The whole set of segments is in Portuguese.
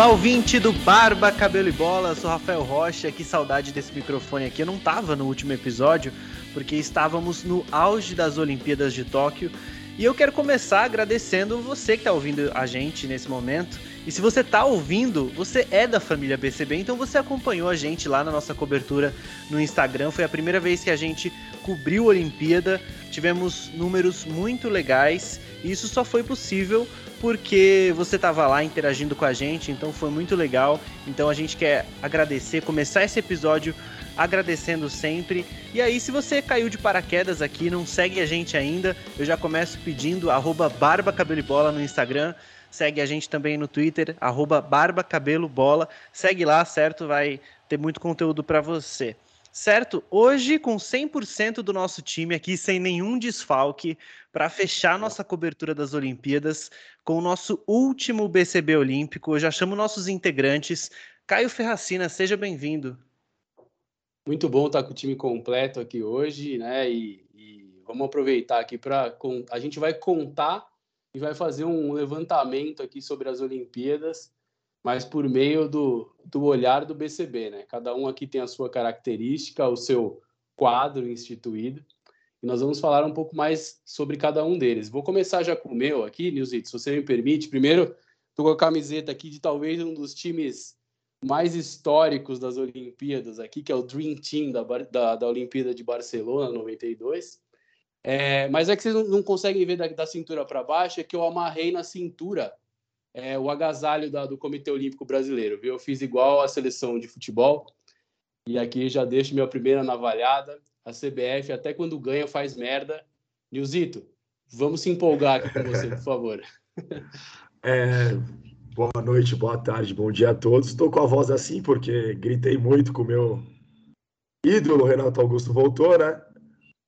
Olá, ouvinte do Barba, Cabelo e Bola, sou Rafael Rocha, que saudade desse microfone aqui. Eu não tava no último episódio, porque estávamos no auge das Olimpíadas de Tóquio. E eu quero começar agradecendo você que está ouvindo a gente nesse momento. E se você está ouvindo, você é da família BCB, então você acompanhou a gente lá na nossa cobertura no Instagram. Foi a primeira vez que a gente cobriu a Olimpíada. Tivemos números muito legais. E isso só foi possível porque você estava lá interagindo com a gente, então foi muito legal. Então a gente quer agradecer, começar esse episódio agradecendo sempre. E aí, se você caiu de paraquedas aqui, não segue a gente ainda, eu já começo pedindo arroba barba cabelo e bola no Instagram. Segue a gente também no Twitter, arroba barba cabelo bola. Segue lá, certo? Vai ter muito conteúdo para você. Certo? Hoje, com 100% do nosso time aqui, sem nenhum desfalque, para fechar nossa cobertura das Olimpíadas, com o nosso último BCB Olímpico. Eu já chamo nossos integrantes. Caio Ferracina, seja bem-vindo. Muito bom estar com o time completo aqui hoje, né? E, e vamos aproveitar aqui para. A gente vai contar e vai fazer um levantamento aqui sobre as Olimpíadas mas por meio do, do olhar do BCB, né? Cada um aqui tem a sua característica, o seu quadro instituído, e nós vamos falar um pouco mais sobre cada um deles. Vou começar já com o meu aqui, Nilzito, se você me permite. Primeiro, estou com a camiseta aqui de talvez um dos times mais históricos das Olimpíadas aqui, que é o Dream Team da, da, da Olimpíada de Barcelona, 92. É, mas é que vocês não, conseguem ver da, da cintura para baixo, é que eu amarrei na cintura é, o agasalho da, do Comitê Olímpico Brasileiro, viu? Eu fiz igual a seleção de futebol. E aqui já deixo minha primeira navalhada. A CBF, até quando ganha, faz merda. Nilzito, vamos se empolgar aqui com você, por favor. É, boa noite, boa tarde, bom dia a todos. Estou com a voz assim porque gritei muito com o meu ídolo, Renato Augusto voltou, né?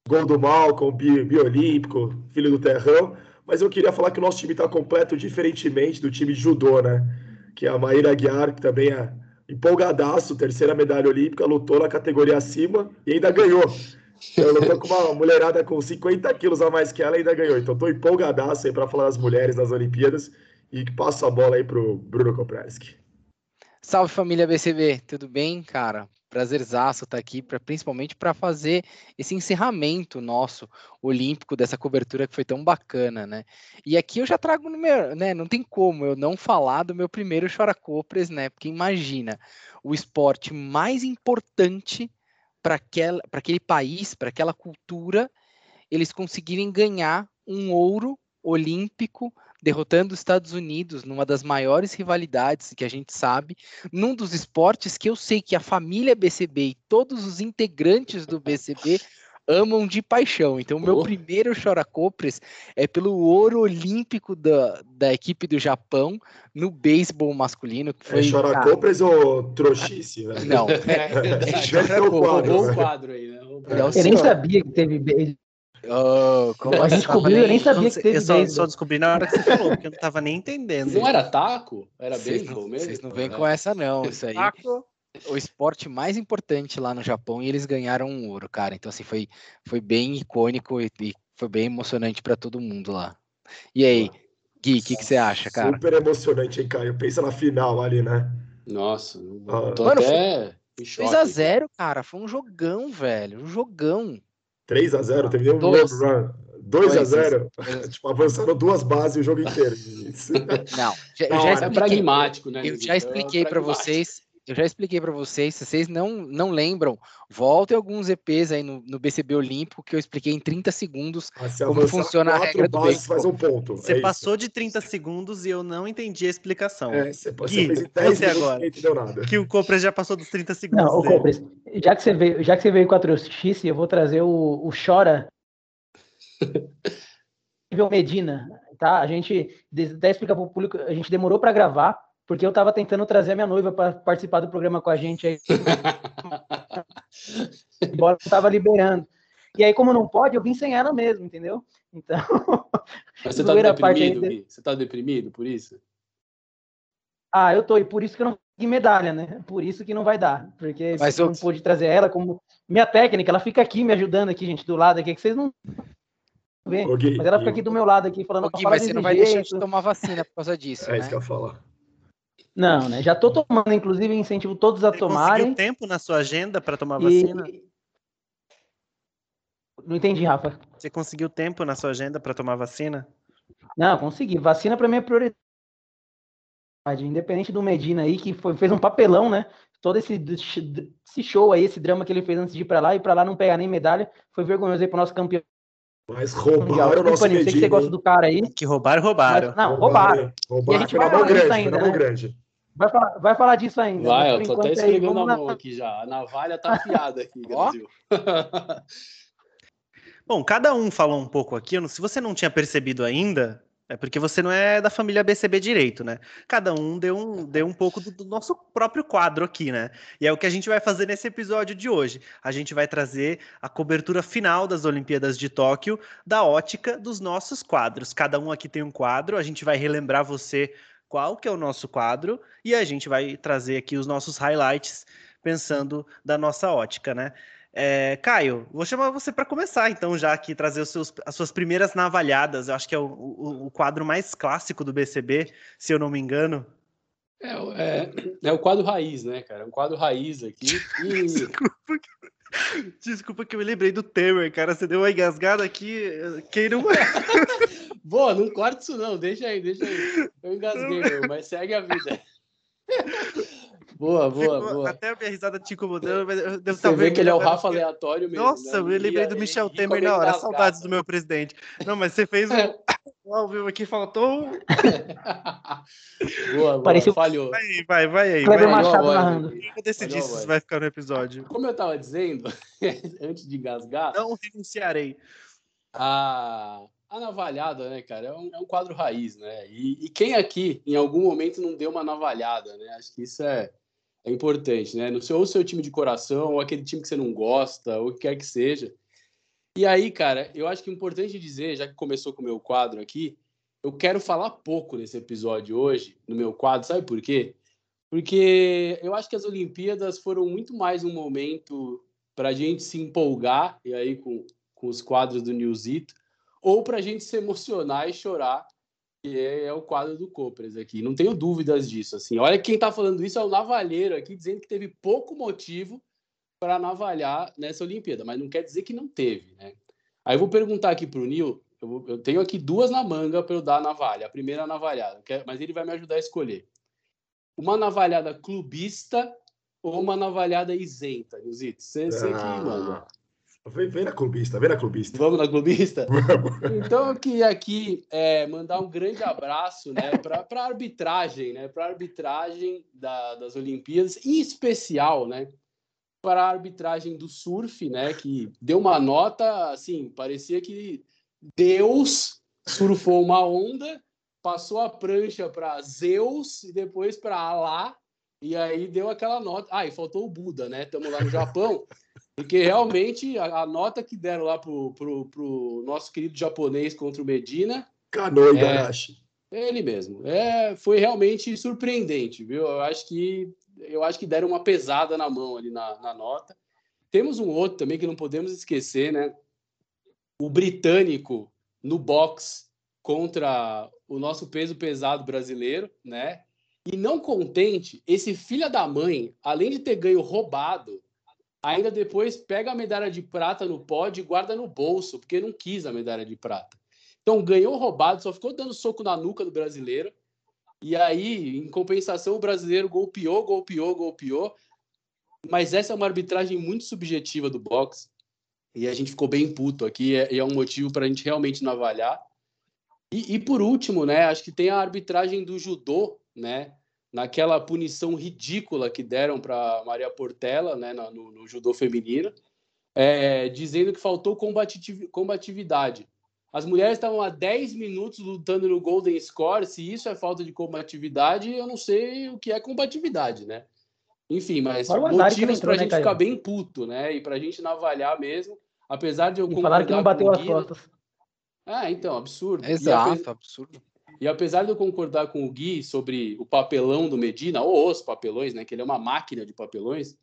Gol do Malcom, biolímpico, filho do Terrão mas eu queria falar que o nosso time está completo diferentemente do time de judô, né? Que é a Maíra Aguiar, que também é empolgadaço, terceira medalha olímpica, lutou na categoria acima e ainda ganhou. Eu lutou com uma mulherada com 50 quilos a mais que ela e ainda ganhou. Então estou empolgadaço aí para falar das mulheres nas Olimpíadas e passo a bola aí para o Bruno Kopreski. Salve família BCB, tudo bem, cara? prazerzaço estar tá aqui, pra, principalmente para fazer esse encerramento nosso olímpico dessa cobertura que foi tão bacana, né? E aqui eu já trago no meu, né? Não tem como eu não falar do meu primeiro Choracopres, né? Porque imagina o esporte mais importante para aquele país, para aquela cultura, eles conseguirem ganhar um ouro olímpico derrotando os Estados Unidos numa das maiores rivalidades que a gente sabe, num dos esportes que eu sei que a família BCB e todos os integrantes do BCB amam de paixão. Então, o meu oh. primeiro choracopres é pelo ouro olímpico da, da equipe do Japão no beisebol masculino. Que é foi, é choracopres cara... ou trouxice? Né? Não, é, é, é, é choracopres. Né? quadro aí, né? Eu nem sabia que teve Oh, a gente descobriu, eu nem sabia que teve Eu só, só, descobri na hora que você falou, porque eu não tava nem entendendo. Não era taco? Era beisebol mesmo? Vocês não vêm com essa, não. Isso aí. Taco. O esporte mais importante lá no Japão e eles ganharam um ouro, cara. Então, assim, foi, foi bem icônico e, e foi bem emocionante para todo mundo lá. E aí, Gui, o que, que você acha, cara? Super emocionante, hein, Caio? Pensa na final ali, né? Nossa, ah. tô Mano, até. 3x0, cara. Foi um jogão, velho. Um jogão. 3 a 0 teve um dois. run. 2 a 0 tipo, avançaram duas bases o jogo inteiro. Não, já, não, já é expliquei, pragmático, né? Eu já expliquei para vocês, eu já expliquei para vocês, se vocês não, não lembram, voltem alguns EPs aí no, no BCB Olímpico que eu expliquei em 30 segundos como funciona a regra do faz um ponto. Você é passou de 30 segundos e eu não entendi a explicação. É, você, Gui, você, você agora. Que o Copres já passou dos 30 segundos. Não, o Copres, já que você veio, já que você veio com a Trouxice, eu vou trazer o, o Chora Medina, tá? A gente até explicar para o público, a gente demorou para gravar porque eu estava tentando trazer a minha noiva para participar do programa com a gente aí. Embora não estava liberando. E aí, como não pode, eu vim sem ela mesmo, entendeu? Então. Mas você está deprimido, aí... Você está deprimido por isso? Ah, eu tô, e por isso que eu não consegui medalha, né? Por isso que não vai dar. Porque Mas eu não pude trazer ela como. Minha técnica, ela fica aqui me ajudando aqui, gente, do lado aqui, que vocês não vê. Mas ela fica aqui do meu lado aqui falando. Gui, mas você não vai jeito. deixar de tomar vacina por causa disso. É né? isso que eu ia falar. Não, né? Já tô tomando, inclusive, incentivo todos a Você tomarem. Conseguiu tempo na sua agenda para tomar vacina? E... Não entendi, Rafa. Você conseguiu tempo na sua agenda para tomar vacina? Não, consegui. Vacina para mim é prioridade. Independente do Medina aí, que foi, fez um papelão, né? Todo esse, esse show aí, esse drama que ele fez antes de ir para lá e para lá não pegar nem medalha, foi vergonhoso aí pro nosso campeão. Mas roubaram o nosso Medina. Sei que você gosta do cara aí. Que roubaram, roubaram. Mas, não, roubaram. roubaram. E a gente vai falar grande, ainda, né? grande. Vai falar, vai falar disso ainda. Vai, eu tô até escrevendo a mão na... aqui já. A navalha tá afiada aqui, Brasil. Bom, cada um falou um pouco aqui. Se você não tinha percebido ainda, é porque você não é da família BCB direito, né? Cada um deu um, deu um pouco do, do, nosso próprio quadro aqui, né? E é o que a gente vai fazer nesse episódio de hoje. A gente vai trazer a cobertura final das Olimpíadas de Tóquio da ótica dos nossos quadros. Cada um aqui tem um quadro, a gente vai relembrar você qual que é o nosso quadro e a gente vai trazer aqui os nossos highlights pensando da nossa ótica, né? É, Caio, vou chamar você para começar, então, já aqui, trazer seus, as suas primeiras navalhadas. Eu acho que é o, o, o, quadro mais clássico do BCB, se eu não me engano. É, é, é, o quadro raiz, né, cara? É um quadro raiz aqui. E... Desculpa, que... Desculpa que eu me lembrei do Temer, cara. Você deu uma engasgada aqui. Quem não. Boa, não corta isso, não. Deixa aí, deixa aí. Eu engasguei, meu, mas segue a vida. Boa, boa, Ficou, boa. Até a minha risada te incomodando, mas eu devo Você vê que ele é o Rafa aleatório mesmo. Nossa, né? eu lembrei do Michel Temer na hora. Saudades do meu presidente. Não, mas você fez um. Ao vivo aqui faltou. boa, boa. Pareceu... Falhou. Vai, vai, vai aí. Kleber Machado narrando. Eu decidi se vai ficar no episódio. Como eu tava dizendo, antes de engasgar. Não renunciarei. A, a navalhada, né, cara, é um, é um quadro raiz, né? E, e, quem aqui, em algum momento, não deu uma navalhada, né? Acho que isso é, é importante, né? No seu, ou seu time de coração, ou aquele time que você não gosta, ou o que quer que seja. E aí, cara, eu acho que é importante dizer, já que começou com o meu quadro aqui, eu quero falar pouco nesse episódio hoje, no meu quadro, sabe por quê? Porque eu acho que as Olimpíadas foram muito mais um momento para a gente se empolgar, e aí com, com os quadros do Newsito, ou para a gente se emocionar e chorar que é, é o quadro do Copres aqui. Não tenho dúvidas disso. Assim, olha quem está falando isso é o Navalheiro aqui, dizendo que teve pouco motivo para navalhar nessa Olimpíada, mas não quer dizer que não teve, né? Aí eu vou perguntar aqui para o Nil, eu, eu, tenho aqui duas na manga para eu dar a navalha. A primeira navalhada, é, mas ele vai me ajudar a escolher. Uma navalhada clubista ou uma navalhada isenta, Nilzito? Você ah. que manda. Vem, vem, na clubista, vem na clubista. Vamos na clubista? Então eu queria aqui é, mandar um grande abraço né, para a arbitragem, né? Para a arbitragem da, das Olimpíadas, em especial, né? Para a arbitragem do surf, né? Que deu uma nota, assim, parecia que Deus surfou uma onda, passou a prancha para Zeus e depois para Alá, e aí deu aquela nota. Ah, e faltou o Buda, né? Estamos lá no Japão. Porque realmente a, a, nota que deram lá pro, pro, pro nosso querido japonês contra o Medina. Kanoi Garashi. É, ele mesmo. É, foi realmente surpreendente, viu? Eu acho que eu acho que deram uma pesada na mão ali na, na nota. Temos um outro também que não podemos esquecer, né? O britânico no box contra o nosso peso pesado brasileiro, né? E não contente, esse filho da mãe, além de ter ganho roubado, ainda depois pega a medalha de prata no pódio e guarda no bolso, porque não quis a medalha de prata. Então ganhou roubado, só ficou dando soco na nuca do brasileiro. E aí, em compensação, o brasileiro golpeou, golpeou, golpeou. Mas essa é uma arbitragem muito subjetiva do boxe. E a gente ficou bem puto aqui, e é um motivo para a gente realmente não avaliar. E, e, por último, né, acho que tem a arbitragem do judô, né, naquela punição ridícula que deram para Maria Portela, né, no, no judô feminino, é, dizendo que faltou combatividade. As mulheres estavam há 10 minutos lutando no Golden Score. Se isso é falta de combatividade, eu não sei o que é combatividade, né? Enfim, mas motivos para a né, gente ficar bem puto, né? E para a gente navalhar mesmo, apesar de eu e falaram que não bateu as costas. Ah, então, absurdo. Exato, absurdo. E apesar de eu concordar com o Gui sobre o papelão do Medina, ou os papelões, né, que ele é uma máquina de papelões,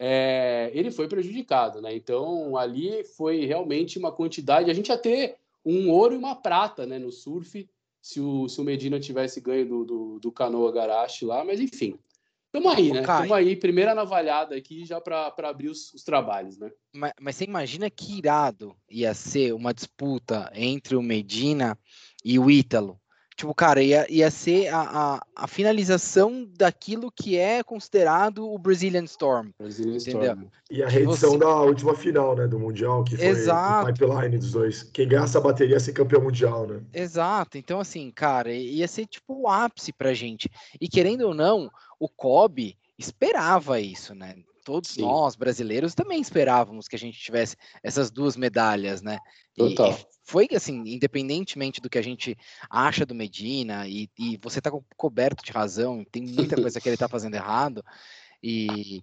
é, ele foi prejudicado, né? Então ali foi realmente uma quantidade. A gente ia ter um ouro e uma prata, né, no surf se o, se o Medina tivesse ganho do, do, do Canoa Garache lá, mas enfim. Tamo aí, né? Tamo aí, primeira navalhada aqui já para abrir os, os, trabalhos, né? Mas, mas você imagina que irado ia ser uma disputa entre o Medina e o Ítalo? Tipo, cara, ia, ia ser a, a, a, finalização daquilo que é considerado o Brazilian Storm. Brazilian entendeu? Storm. E a reedição você... da última final, né, do Mundial, que foi Exato. o pipeline dos dois. Quem ganha essa bateria ia ser campeão mundial, né? Exato. Então, assim, cara, ia ser tipo o ápice pra gente. E querendo ou não, o Kobe esperava isso, né? Todos Sim. nós, brasileiros, também esperávamos que a gente tivesse essas duas medalhas, né? Total. E, foi assim, independentemente do que a gente acha do Medina, e, e você está coberto de razão, tem muita coisa que ele está fazendo errado, e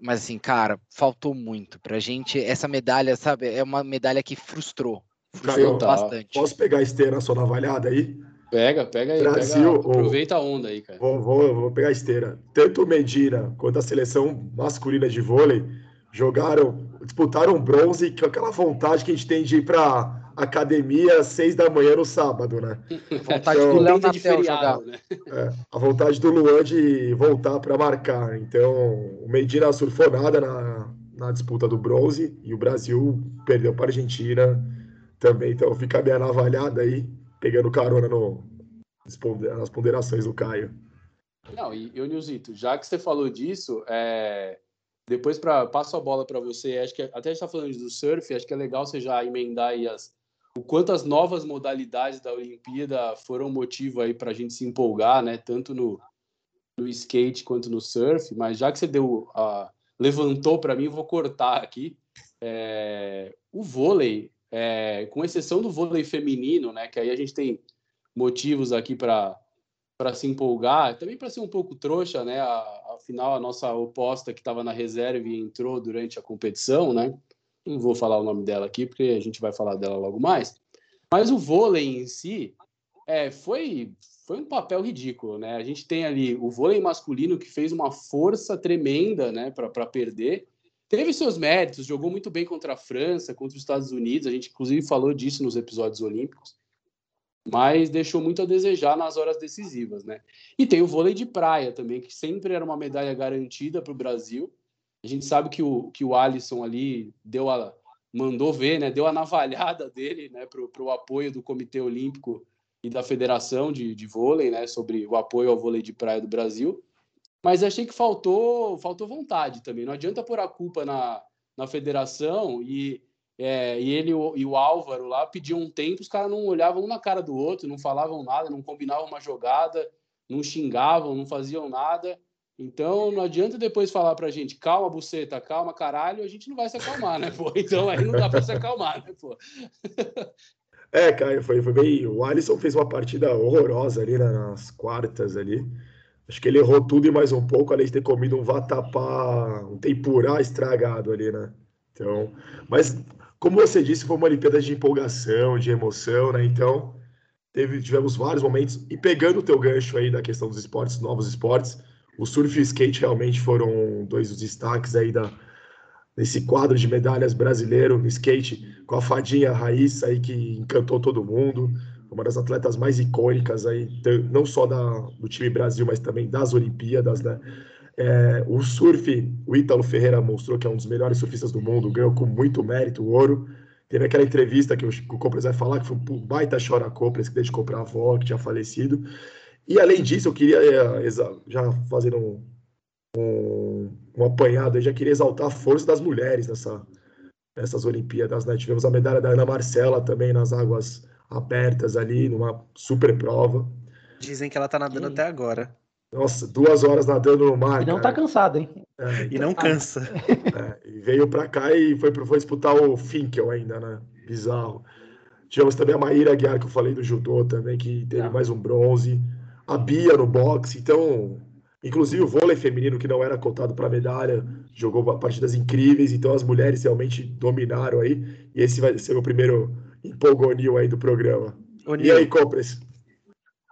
mas assim, cara, faltou muito pra gente. Essa medalha, sabe, é uma medalha que frustrou. Frustrou tá. bastante. Posso pegar a esteira na sua navalhada aí? Pega, pega aí. Brasil, pega, aproveita a onda aí, cara. Vou, vou, vou pegar a esteira. Tanto o Medina quanto a seleção masculina de vôlei jogaram, disputaram bronze com aquela vontade que a gente tem de ir para academia às seis da manhã no sábado, né? Vontade então, do Léo Natel jogar. Né? É, a vontade do Luan de voltar para marcar. Então, o Medina surfou nada na, na disputa do bronze e o Brasil perdeu para a Argentina também. Então, fica bem navalhada aí, pegando carona no, nas ponderações do Caio. Não, e, e Nilzito, já que você falou disso, é, depois pra, passo a bola para você. Acho que até está falando do surf, acho que é legal você já emendar aí as, o quanto as novas modalidades da Olimpíada foram motivo aí para a gente se empolgar, né? Tanto no, no skate quanto no surf. Mas já que você deu, uh, levantou para mim, vou cortar aqui. É, o vôlei, é, com exceção do vôlei feminino, né? Que aí a gente tem motivos aqui para para se empolgar, também para ser um pouco trouxa, né? Afinal, a nossa oposta que estava na reserva e entrou durante a competição, né? Não vou falar o nome dela aqui, porque a gente vai falar dela logo mais. Mas o vôlei em si é, foi, foi um papel ridículo, né? A gente tem ali o vôlei masculino que fez uma força tremenda, né, para perder. Teve seus méritos, jogou muito bem contra a França, contra os Estados Unidos. A gente, inclusive, falou disso nos episódios olímpicos mas deixou muito a desejar nas horas decisivas, né? E tem o vôlei de praia também, que sempre era uma medalha garantida para o Brasil. A gente sabe que o, que o Alisson ali deu a, mandou ver, né? Deu a navalhada dele, né? Para o apoio do Comitê Olímpico e da Federação de, de Vôlei, né? Sobre o apoio ao vôlei de praia do Brasil. Mas achei que faltou, faltou vontade também. Não adianta pôr a culpa na, na federação e é, e ele e o Álvaro lá pediam um tempo, os caras não olhavam um na cara do outro, não falavam nada, não combinavam uma jogada, não xingavam, não faziam nada. Então não adianta depois falar pra gente, calma, buceta, calma, caralho, a gente não vai se acalmar, né, pô? Então aí não dá pra se acalmar, né, pô? É, cara, foi, foi bem. O Alisson fez uma partida horrorosa ali nas quartas ali. Acho que ele errou tudo e mais um pouco, além de ter comido um vatapá, um tempurá estragado ali, né? Então, mas como você disse, foi uma Olimpíada de empolgação, de emoção, né? Então, teve, tivemos vários momentos. E pegando o teu gancho aí da questão dos esportes, novos esportes, o surf e o skate realmente foram dois dos destaques aí da, nesse quadro de medalhas brasileiro no skate, com a fadinha Raíssa aí que encantou todo mundo, uma das atletas mais icônicas aí, não só da, do time Brasil, mas também das Olimpíadas, né? É, o surf, o Ítalo Ferreira mostrou que é um dos melhores surfistas do mundo, ganhou com muito mérito o ouro. Teve aquela entrevista que o, o Copres vai falar, que foi um baita chora Copres, que desde comprar a avó, que tinha falecido. E além disso, eu queria, é, já fazendo um, um, um apanhado, eu já queria exaltar a força das mulheres nessa, nessas Olimpíadas. Né? Tivemos a medalha da Ana Marcela também nas águas abertas ali, numa super prova. Dizem que ela tá nadando e... até agora. Nossa, duas horas nadando no mar. E não cara. tá cansado, hein? É, então, e não cansa. É, e veio para cá e foi, foi disputar o Finkel ainda, né? Bizarro. Tivemos também a Maíra Aguiar, que eu falei do judô também, que teve é. mais um bronze. A Bia no boxe. Então, inclusive o vôlei feminino, que não era cotado para medalha, jogou partidas incríveis. Então, as mulheres realmente dominaram aí. E esse vai ser o primeiro empolgonil aí do programa. e aí, Compres?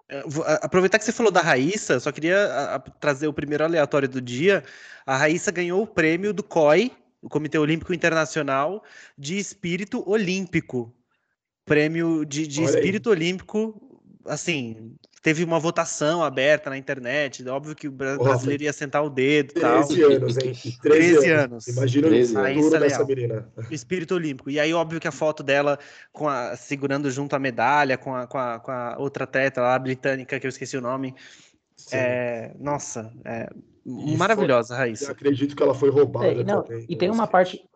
É, aproveitar que você falou da Raíssa, só queria a, a, trazer o primeiro aleatório do dia. A Raíssa ganhou o prêmio do COI, o Comitê Olímpico Internacional, de Espírito Olímpico. Prêmio de, de Espírito Olímpico assim, teve uma votação aberta na internet. Óbvio que o brasileiro ia sentar o dedo e tal. 13 anos, hein? 13, 13 anos. Imagina 13 o futuro dessa menina. O espírito olímpico. E aí, óbvio que a foto dela com a, segurando junto a medalha com a, com a, com a outra atleta lá, britânica, que eu esqueci o nome. É, nossa, é e maravilhosa, foi, Raíssa. acredito que ela foi roubada é, não, também. E tem uma parte.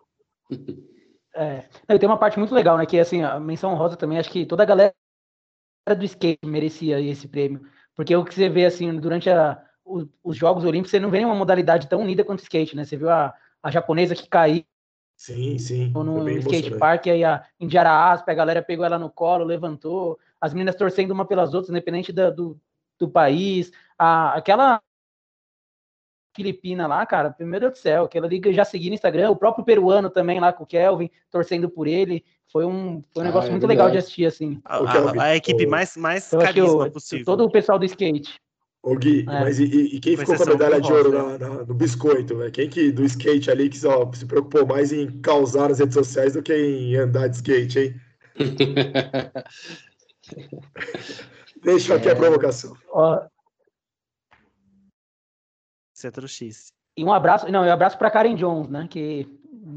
É, não, tem uma parte muito legal, né? Que assim, a menção rosa também, acho que toda a galera do skate merecia esse prêmio. Porque o que você vê, assim, durante a, os, os Jogos Olímpicos, você não vê uma modalidade tão unida quanto o skate, né? Você viu a, a japonesa que caiu Sim, sim. No skate park, aí a Indiara Aspa, a galera pegou ela no colo, levantou, as meninas torcendo uma pelas outras, independente da, do, do país. A, aquela filipina lá, cara, meu Deus do céu, aquela liga já segui no Instagram, o próprio peruano também lá com o Kelvin, torcendo por ele. Foi um, foi um ah, negócio é muito verdade. legal de assistir, assim. A, a, a equipe mais, mais carisma possível. Todo o pessoal do skate. Ô Gui, é. mas e, e quem ficou com a medalha de ouro na, na, no biscoito? Né? Quem que do skate ali que só se preocupou mais em causar nas redes sociais do que em andar de skate, hein? Deixa aqui é. a provocação. Ó, você é trouxice. E um abraço, não, um abraço para Karen Jones, né? Que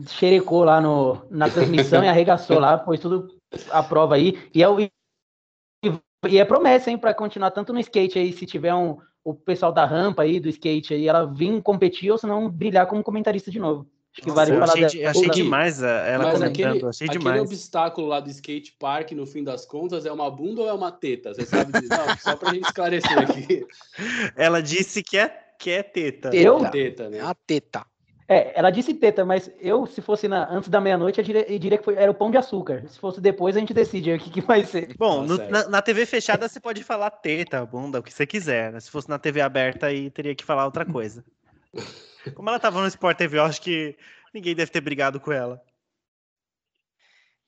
xerecou lá no, na transmissão e arregaçou lá, pôs tudo a prova aí. E é, o, e é promessa, hein, para continuar tanto no skate aí, se tiver um, o pessoal da rampa aí, do skate aí, ela vir competir ou se não brilhar como comentarista de novo. Acho que Nossa, vale falar achei, achei demais é, ela Mas comentando, aquele, achei aquele demais. obstáculo lá do skate park, no fim das contas, é uma bunda ou é uma teta? Você sabe dizer? Não, só pra gente esclarecer aqui. Ela disse que é que é teta. Eu? Teta, né? A teta. É, ela disse teta, mas eu, se fosse na, antes da meia-noite, eu diria, eu diria que foi, era o pão de açúcar. Se fosse depois, a gente decide o que, que vai ser. Bom, no, na, na, TV fechada você pode falar teta, bunda, o que você quiser. Né? Se fosse na TV aberta, aí teria que falar outra coisa. Como ela tava no Sport TV, eu acho que ninguém deve ter brigado com ela.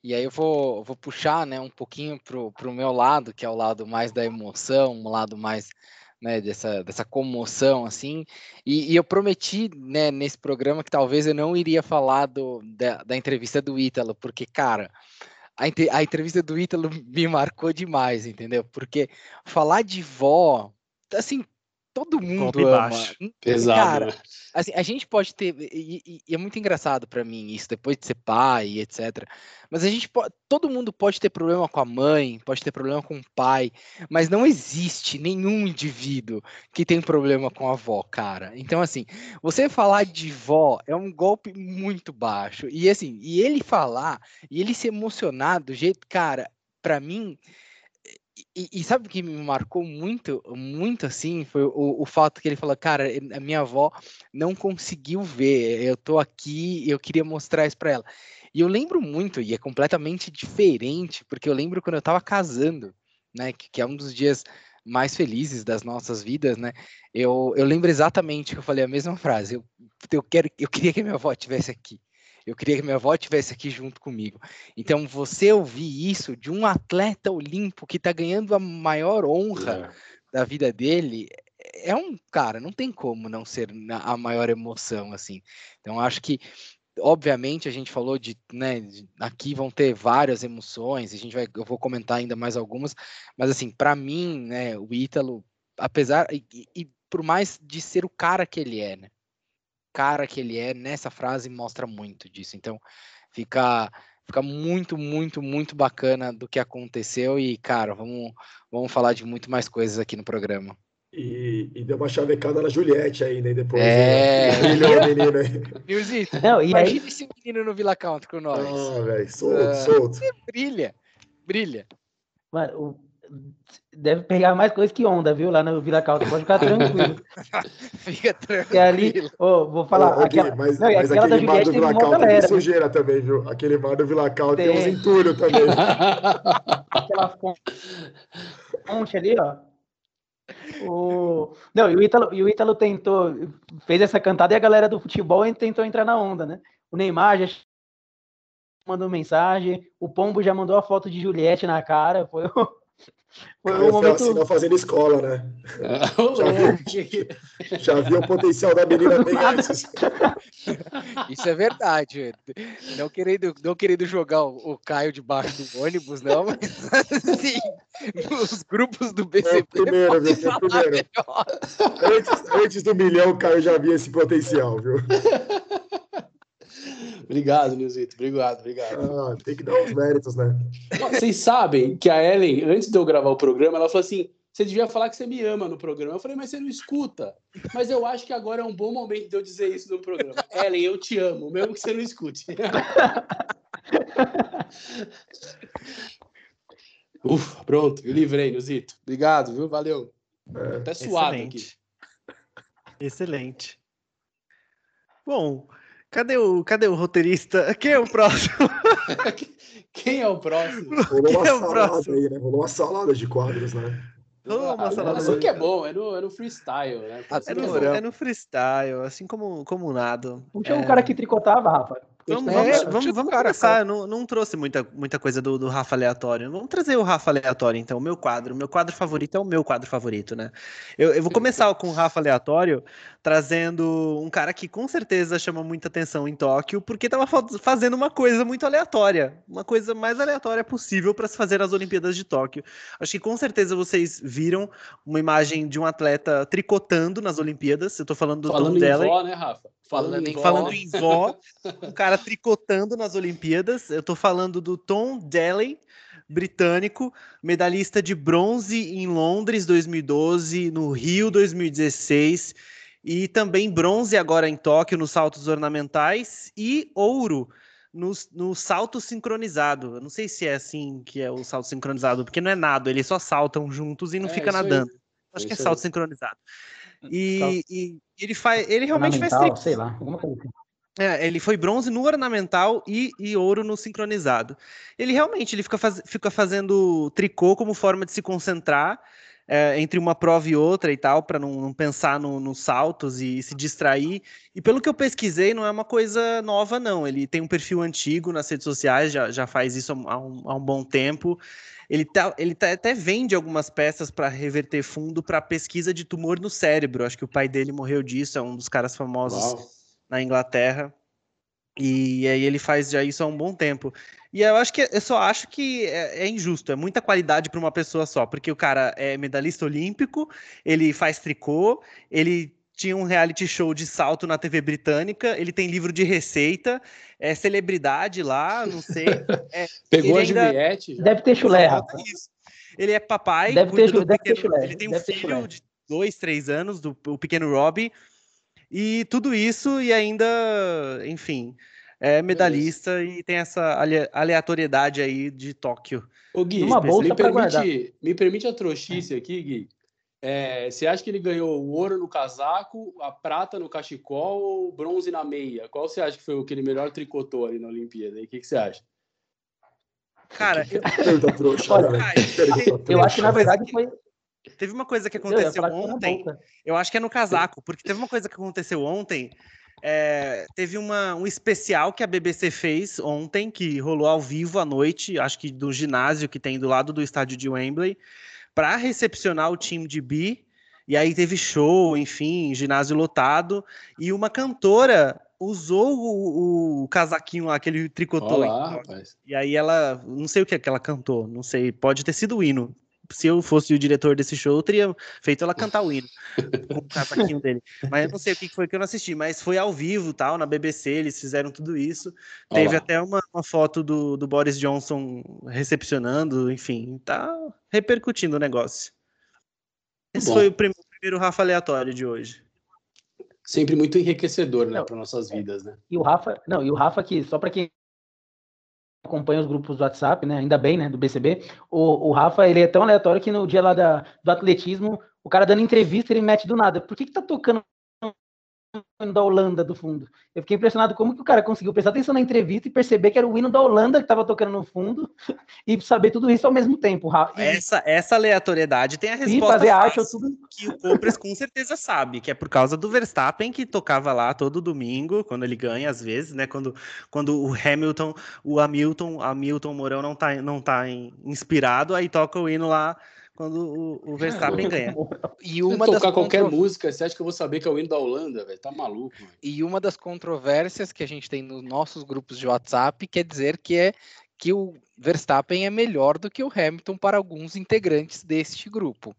E aí eu vou, vou puxar né, um pouquinho pro, pro meu lado, que é o lado mais da emoção, um lado mais né, dessa, dessa comoção, assim, e, e, eu prometi, né, nesse programa que talvez eu não iria falar do, da, da entrevista do Ítalo, porque, cara, a, a, entrevista do Ítalo me marcou demais, entendeu? Porque falar de vó, assim, todo mundo ama. Baixo. Pesado. Cara, né? assim, a gente pode ter e, e, e é muito engraçado para mim isso depois de ser pai etc. Mas a gente pode, todo mundo pode ter problema com a mãe, pode ter problema com o pai, mas não existe nenhum indivíduo que tem problema com a avó, cara. Então assim, você falar de vó é um golpe muito baixo. E assim, e ele falar e ele se emocionar do jeito, cara, para mim e, e, sabe o que me marcou muito, muito assim, foi o, o fato que ele falou, cara, a minha avó não conseguiu ver, eu tô aqui, eu queria mostrar isso para ela. E eu lembro muito, e é completamente diferente, porque eu lembro quando eu tava casando, né, que, que é um dos dias mais felizes das nossas vidas, né? Eu, eu lembro exatamente que eu falei a mesma frase. Eu, eu, quero, eu queria que minha avó estivesse aqui. Eu queria que minha avó estivesse aqui junto comigo. Então, você ouvir isso de um atleta olímpico que está ganhando a maior honra é. da vida dele, é um cara, não tem como não ser a maior emoção assim. Então, acho que obviamente a gente falou de, né, aqui vão ter várias emoções, a gente vai, eu vou comentar ainda mais algumas, mas assim, para mim, né, o Ítalo, apesar e, e, por mais de ser o cara que ele é, né, cara que ele é, nessa frase mostra muito disso. Então, fica fica muito, muito, muito bacana do que aconteceu e, cara, vamos, vamos falar de muito mais coisas aqui no programa. E, e deu uma chavecada na Juliette aí, né? Depois. É. Né? Brilhou menino aí. Nilzito, Não, e imagina aí... esse menino no Villa Country com nós. Ah, velho, solto, uh, solto. Brilha, brilha. Mano, o deve pegar mais coisa que onda, viu? Lá no Vila Calda, pode ficar tranquilo. Fica tranquilo. ali, oh, vou falar, oh, aquela, mas, não, mas aquela aquele mar do Vila Calda tem sujeira também, viu? Aquele mar do Vila Calda tem, tem uns entulhos também. aquela fonte ali, ó. O... Não, e o, Ítalo, e o Ítalo tentou, fez essa cantada e a galera do futebol tentou entrar na onda, né? O Neymar já mandou mensagem, o Pombo já mandou a foto de Juliette na cara, foi Foi um momento... Tá fazendo escola, né? já, viu, já viu o potencial da menina bem antes. Isso é verdade. Não querendo, não querendo jogar o, Caio debaixo do ônibus, não, mas assim, nos grupos do BCP. É primeiro, viu? Primeiro. Antes, antes do milhão, o Caio já via esse potencial, viu? Obrigado, Nilzito. Obrigado, obrigado. Ah, tem que dar os méritos, né? Vocês sabem que a Ellen, antes de eu gravar o programa, ela falou assim: você devia falar que você me ama no programa. Eu falei, mas você não escuta. Mas eu acho que agora é um bom momento de eu dizer isso no programa. Ellen, eu te amo, mesmo que você não escute. Ufa, pronto, eu livrei, Nilzito. Obrigado, viu? Valeu. É, Até suado excelente. aqui. Excelente. Bom, Cadê o, cadê o roteirista? Quem é o próximo? Quem é o próximo? Rolou uma é salada aí, né? Rolou uma salada de quadros, né? Rolou uma salada. Assim que é bom, é no, é no freestyle, né? É no, é no freestyle, assim como, como nado. Puxa é... um cara que tricotava, Rafa. Vamos, é, vamos, vamos, vamos cara, começar. Eu não, não trouxe muita, muita coisa do, do Rafa aleatório. Vamos trazer o Rafa aleatório, então. O meu quadro. O meu quadro favorito é o meu quadro favorito, né? Eu, eu vou começar com o Rafa aleatório, trazendo um cara que com certeza chama muita atenção em Tóquio, porque estava fazendo uma coisa muito aleatória. Uma coisa mais aleatória possível para se fazer nas Olimpíadas de Tóquio. Acho que com certeza vocês viram uma imagem de um atleta tricotando nas Olimpíadas. Eu tô falando do falando Tom Della. Vó, né, Rafa? Falando, em, falando em vó, um cara tricotando nas Olimpíadas. Eu tô falando do Tom Daly, britânico, medalhista de bronze em Londres 2012, no Rio 2016 e também bronze agora em Tóquio nos saltos ornamentais e ouro no, no salto sincronizado. Eu não sei se é assim que é o salto sincronizado, porque não é nado, eles só saltam juntos e não é, fica nadando. Aí. Acho é que é salto aí. sincronizado. E, e, ele faz, ele realmente faz tri... sei lá, alguma coisa assim. É, ele foi bronze no ornamental e, e ouro no sincronizado. Ele realmente ele fica, faz, fica fazendo tricô como forma de se concentrar é, entre uma prova e outra e tal, para não, não, pensar nos no saltos e, e, se distrair. E pelo que eu pesquisei, não é uma coisa nova, não. Ele tem um perfil antigo nas redes sociais, já, já faz isso há um, há um bom tempo. Ele, tá, ele tá, até vende algumas peças para reverter fundo para pesquisa de tumor no cérebro. Acho que o pai dele morreu disso, é um dos caras famosos Uau. na Inglaterra. E aí ele faz já isso há um bom tempo. E eu acho que eu só acho que é, é injusto, é muita qualidade para uma pessoa só, porque o cara é medalhista olímpico, ele faz tricô, ele tinha um reality show de salto na TV britânica, ele tem livro de receita, é celebridade lá, não sei. É, Pegou a ainda... Juliette. Deve ter chulé, Rafa. Ele é papai, deve ter, deve pequeno, ter chulé. ele tem um filho de dois, três anos, do o pequeno Robbie, e tudo isso e ainda, enfim, é medalhista é e tem essa aleatoriedade aí de Tóquio. Ô Gui, Uma bolsa me, permite, me permite a trouxice aqui, Gui. É, você acha que ele ganhou o ouro no casaco, a prata no cachecol ou o bronze na meia? Qual você acha que foi o que ele melhor tricotou ali na Olimpíada? O que, que você acha? Cara, eu... eu acho que na verdade foi. Teve uma coisa que aconteceu eu ontem. Eu acho que é no casaco, porque teve uma coisa que aconteceu ontem. É, teve uma, um especial que a BBC fez ontem, que rolou ao vivo à noite, acho que do ginásio que tem do lado do estádio de Wembley para recepcionar o time de bi. E aí teve show, enfim, ginásio lotado. E uma cantora usou o, o casaquinho lá, aquele tricotô. Olá, e aí ela, não sei o que, é que ela cantou, não sei, pode ter sido o hino se eu fosse o diretor desse show, eu teria feito ela cantar o hino com o dele. Mas eu não sei o que foi que eu não assisti, mas foi ao vivo, tal, na BBC, eles fizeram tudo isso. Olá. Teve até uma, uma foto do, do, Boris Johnson recepcionando, enfim, tá repercutindo o negócio. Esse Bom. foi o primeiro, primeiro Rafa aleatório de hoje. Sempre muito enriquecedor, né, para nossas vidas, né? E o Rafa, não, e o Rafa que só para quem acompanha os grupos do WhatsApp, né? Ainda bem, né? Do BCB. O, o Rafa, ele é tão aleatório que no dia lá da, do atletismo, o cara dando entrevista, ele mete do nada. Por que, que tá tocando da Holanda do fundo. Eu fiquei impressionado como que o cara conseguiu prestar atenção na entrevista e perceber que era o hino da Holanda que estava tocando no fundo e saber tudo isso ao mesmo tempo. E... Essa, essa aleatoriedade tem a resposta fazer arte tudo... que o Copres com certeza sabe, que é por causa do Verstappen que tocava lá todo domingo, quando ele ganha às vezes, né? Quando, quando o Hamilton, o Hamilton, Hamilton Mourão não tá, não tá inspirado, aí toca o hino lá quando o, o Verstappen ganha. E uma tocar qualquer contro... música, você acha que eu vou saber que é o hino da Holanda, velho? Tá maluco. Véio. E uma das controvérsias que a gente tem nos nossos grupos de WhatsApp quer dizer que é que o Verstappen é melhor do que o Hamilton para alguns integrantes deste grupo.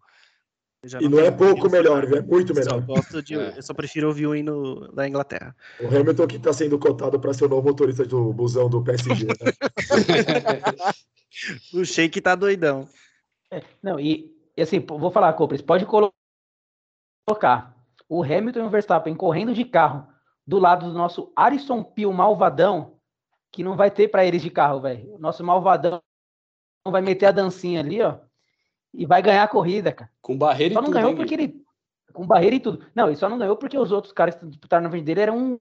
E não é pouco melhor, é muito melhor. Só gosto de, é. Eu só prefiro ouvir o hino da Inglaterra. O Hamilton que está sendo cotado para ser o novo motorista do busão do PSG. Né? o Sheik tá doidão. É, não, e, e, assim, vou falar, Copres, pode colocar o Hamilton e o Verstappen correndo de carro do lado do nosso Arison Pio malvadão, que não vai ter para eles de carro, velho. O nosso malvadão vai meter a dancinha ali, ó e vai ganhar a corrida, cara. Com barreira só e tudo. Só não ganhou porque ele. Com barreira e tudo. Não, ele só não ganhou porque os outros caras que disputaram na frente dele eram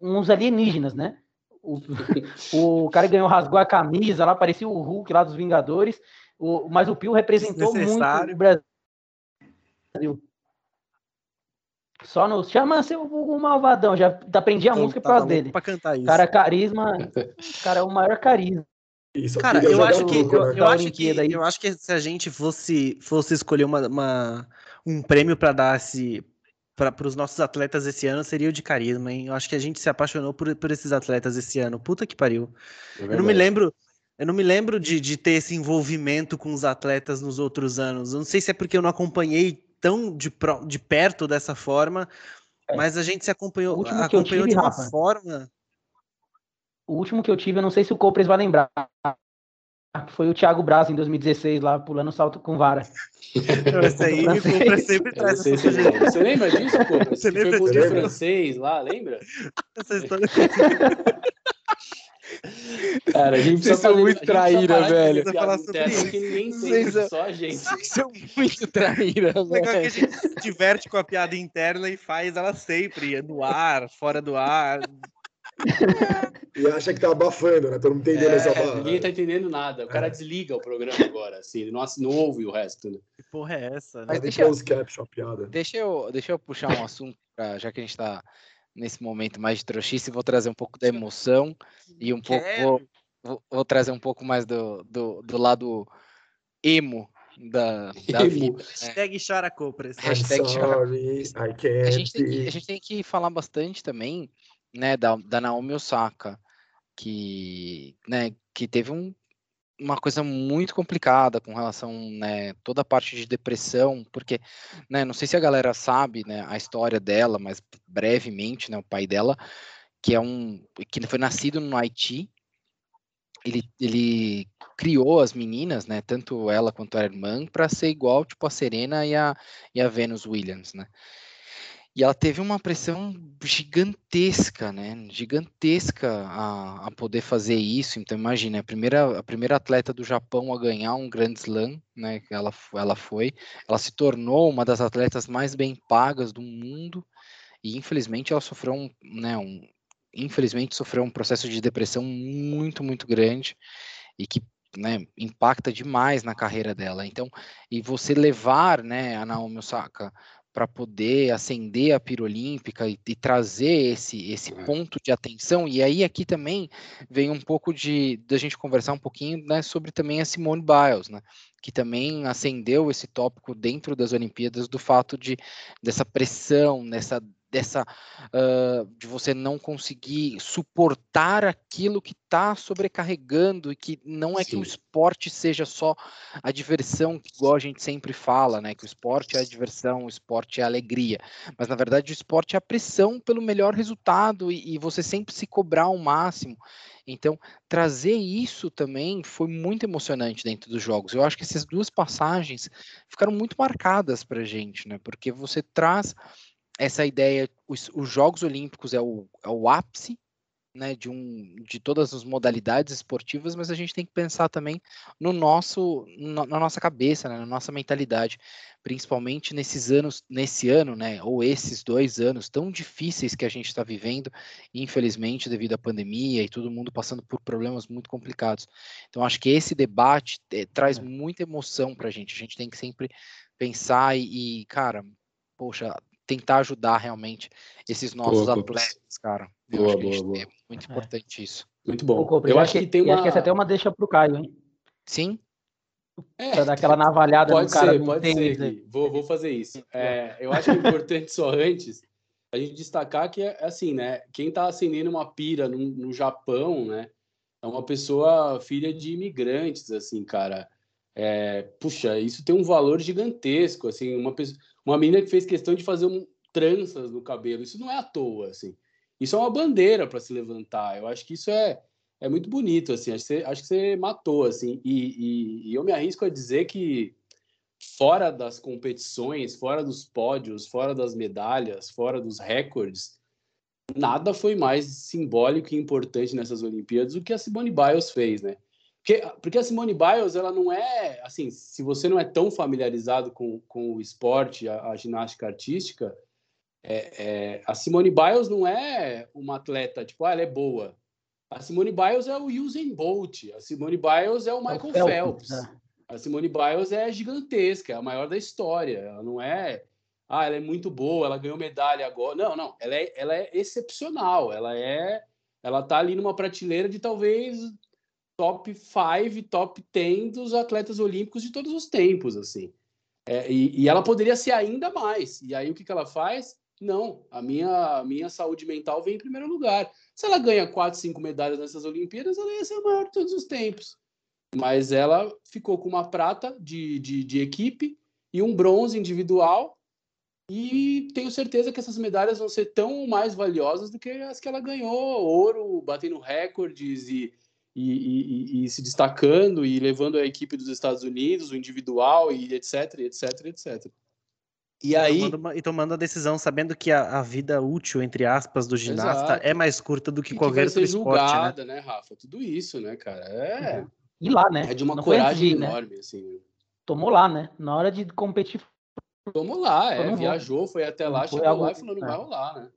uns alienígenas, né? O, o cara ganhou, rasgou a camisa lá, parecia o Hulk lá dos Vingadores. O, mas o Pio representou muito o Brasil. Só no. Chama seu o malvadão, já aprendi a então, música por causa dele. Pra cantar isso. Cara, carisma. cara, é o maior carisma. Isso, Cara, eu acho, que, eu, né? eu acho que eu acho que se a gente fosse, fosse escolher uma, uma um prêmio para dar esse para os nossos atletas esse ano seria o de carisma, hein? Eu acho que a gente se apaixonou por, por esses atletas esse ano. Puta que pariu. É eu não me lembro, eu não me lembro de, de ter esse envolvimento com os atletas nos outros anos. Eu não sei se é porque eu não acompanhei tão de, de perto dessa forma, é. mas a gente se acompanhou, acompanhou tive, de uma Rafa. forma o último que eu tive, eu não sei se o Copres vai lembrar. Foi o Thiago Braz em 2016, lá pulando salto com vara. Esse aí o Copres sempre traz essa Você lembra disso, Copres? Você lembra foi disso? francês lá, lembra? Essa história. Cara, a gente Vocês são muito traíra, velho. Entende, são, só a gente. Vocês são muito traíra, velho. Legal que a gente se diverte com a piada interna e faz ela sempre, no ar, fora do ar, e acha que tá abafando, né? Todo mundo entendendo é, essa barra. Ninguém tá entendendo nada. O cara é. desliga o programa agora, assim, não, não ouve o resto, né? Que porra é essa? Né? Mas deixa, piada. Deixa eu, deixa eu puxar um assunto, pra, já que a gente tá nesse momento mais de trouxice, vou trazer um pouco da emoção e um pouco. Vou, vou, trazer um pouco mais do, do, do lado emo da, da vida. Né? Hashtag chora Copras. Hashtag chora. A gente, tem, a gente tem que falar bastante também né, da, da Naomi Osaka, que, né, que teve um, uma coisa muito complicada com relação, né, toda a parte de depressão, porque, né, não sei se a galera sabe, né, a história dela, mas brevemente, né, o pai dela, que é um, que foi nascido no Haiti, ele, ele criou as meninas, né, tanto ela quanto a irmã, para ser igual, tipo, a Serena e a, e a Venus Williams, né, e ela teve uma pressão gigantesca, né? Gigantesca a, a poder fazer isso. Então, imagine, a primeira, a primeira atleta do Japão a ganhar um Grand Slam, né? Ela, ela foi. Ela se tornou uma das atletas mais bem pagas do mundo. E, infelizmente, ela sofreu um, né, um, infelizmente, sofreu um processo de depressão muito, muito grande. E que né, impacta demais na carreira dela. Então, e você levar, né, a Naomi Osaka para poder acender a pira olímpica e, e, trazer esse, esse é. ponto de atenção. E aí aqui também vem um pouco de da gente conversar um pouquinho né, sobre também a Simone Biles, né, que também acendeu esse tópico dentro das Olimpíadas do fato de dessa pressão, nessa dessa uh, de você não conseguir suportar aquilo que está sobrecarregando e que não é Sim. que o esporte seja só a diversão, igual a gente sempre fala, né? Que o esporte é a diversão, o esporte é a alegria. Mas na verdade o esporte é a pressão pelo melhor resultado e, e você sempre se cobrar ao máximo. Então, trazer isso também foi muito emocionante dentro dos jogos. Eu acho que essas duas passagens ficaram muito marcadas para a gente, né? Porque você traz essa ideia, os, os Jogos Olímpicos é o, é o ápice né, de, um, de todas as modalidades esportivas, mas a gente tem que pensar também no nosso, na, na nossa cabeça, né, na nossa mentalidade, principalmente nesses anos, nesse ano, né, ou esses dois anos tão difíceis que a gente está vivendo, infelizmente devido à pandemia e todo mundo passando por problemas muito complicados. Então acho que esse debate é, traz muita emoção para a gente. A gente tem que sempre pensar e, e cara, poxa, tentar ajudar realmente esses nossos boa, atletas, cara. Eu boa, boa, boa. É muito é. importante isso. Muito bom. eu acho que, que tem uma... acho que essa é até uma deixa pro Caio, hein? Sim. É, pra dar aquela navalhada pode no cara. Ser, pode ser, vou, vou fazer isso. É, eu acho que é importante só antes a gente destacar que é assim, né? Quem está acendendo uma pira no, no, Japão, né? É uma pessoa filha de imigrantes, assim, cara. É, puxa, isso tem um valor gigantesco, assim, uma pessoa, uma menina que fez questão de fazer um, tranças no cabelo, isso não é à toa, assim. Isso é uma bandeira para se levantar. Eu acho que isso é, é muito bonito, assim. Acho que você, acho que você matou, assim. E, e, e eu me arrisco a dizer que fora das competições, fora dos pódios, fora das medalhas, fora dos recordes, nada foi mais simbólico e importante nessas Olimpíadas do que a Simone Biles fez, né? Porque, porque a Simone Biles, ela não é, assim, se você não é tão familiarizado com, com o esporte, a, a ginástica artística, é, é, a Simone Biles não é uma atleta, tipo, ah, ela é boa. A Simone Biles é o Usain Bolt, a Simone Biles é o Michael é o Phelps. Phelps. Né? A Simone Biles é gigantesca, é a maior da história. Ela não é, ah, ela é muito boa, ela ganhou medalha agora. Não, não, ela é, ela é excepcional. Ela é, ela tá ali numa prateleira de talvez top 5, top 10 dos atletas olímpicos de todos os tempos, assim. É, e, e, ela poderia ser ainda mais. E aí o que, que ela faz? Não, a minha, a minha saúde mental vem em primeiro lugar. Se ela ganha quatro, cinco medalhas nessas Olimpíadas, ela ia ser a maior de todos os tempos mas ela ficou com uma prata de, de, de, equipe e um bronze individual. E tenho certeza que essas medalhas vão ser tão mais valiosas do que as que ela ganhou, ouro, batendo recordes e, e, e, e se destacando e levando a equipe dos Estados Unidos, o individual e etc, etc, etc. E aí tomando, e tomando a decisão sabendo que a, a, vida útil entre aspas do ginasta Exato. é mais curta do que e qualquer que vai ser outro esporte, julgada, né? né, Rafa? Tudo isso, né, cara? É. Uhum ir lá, né? É de uma Não coragem né? enorme, né? assim. Tomou lá, né? Na hora de competir. Tomou lá, é, viajou, foi até lá, chegou algo... lá e falou, não vai rolar, né?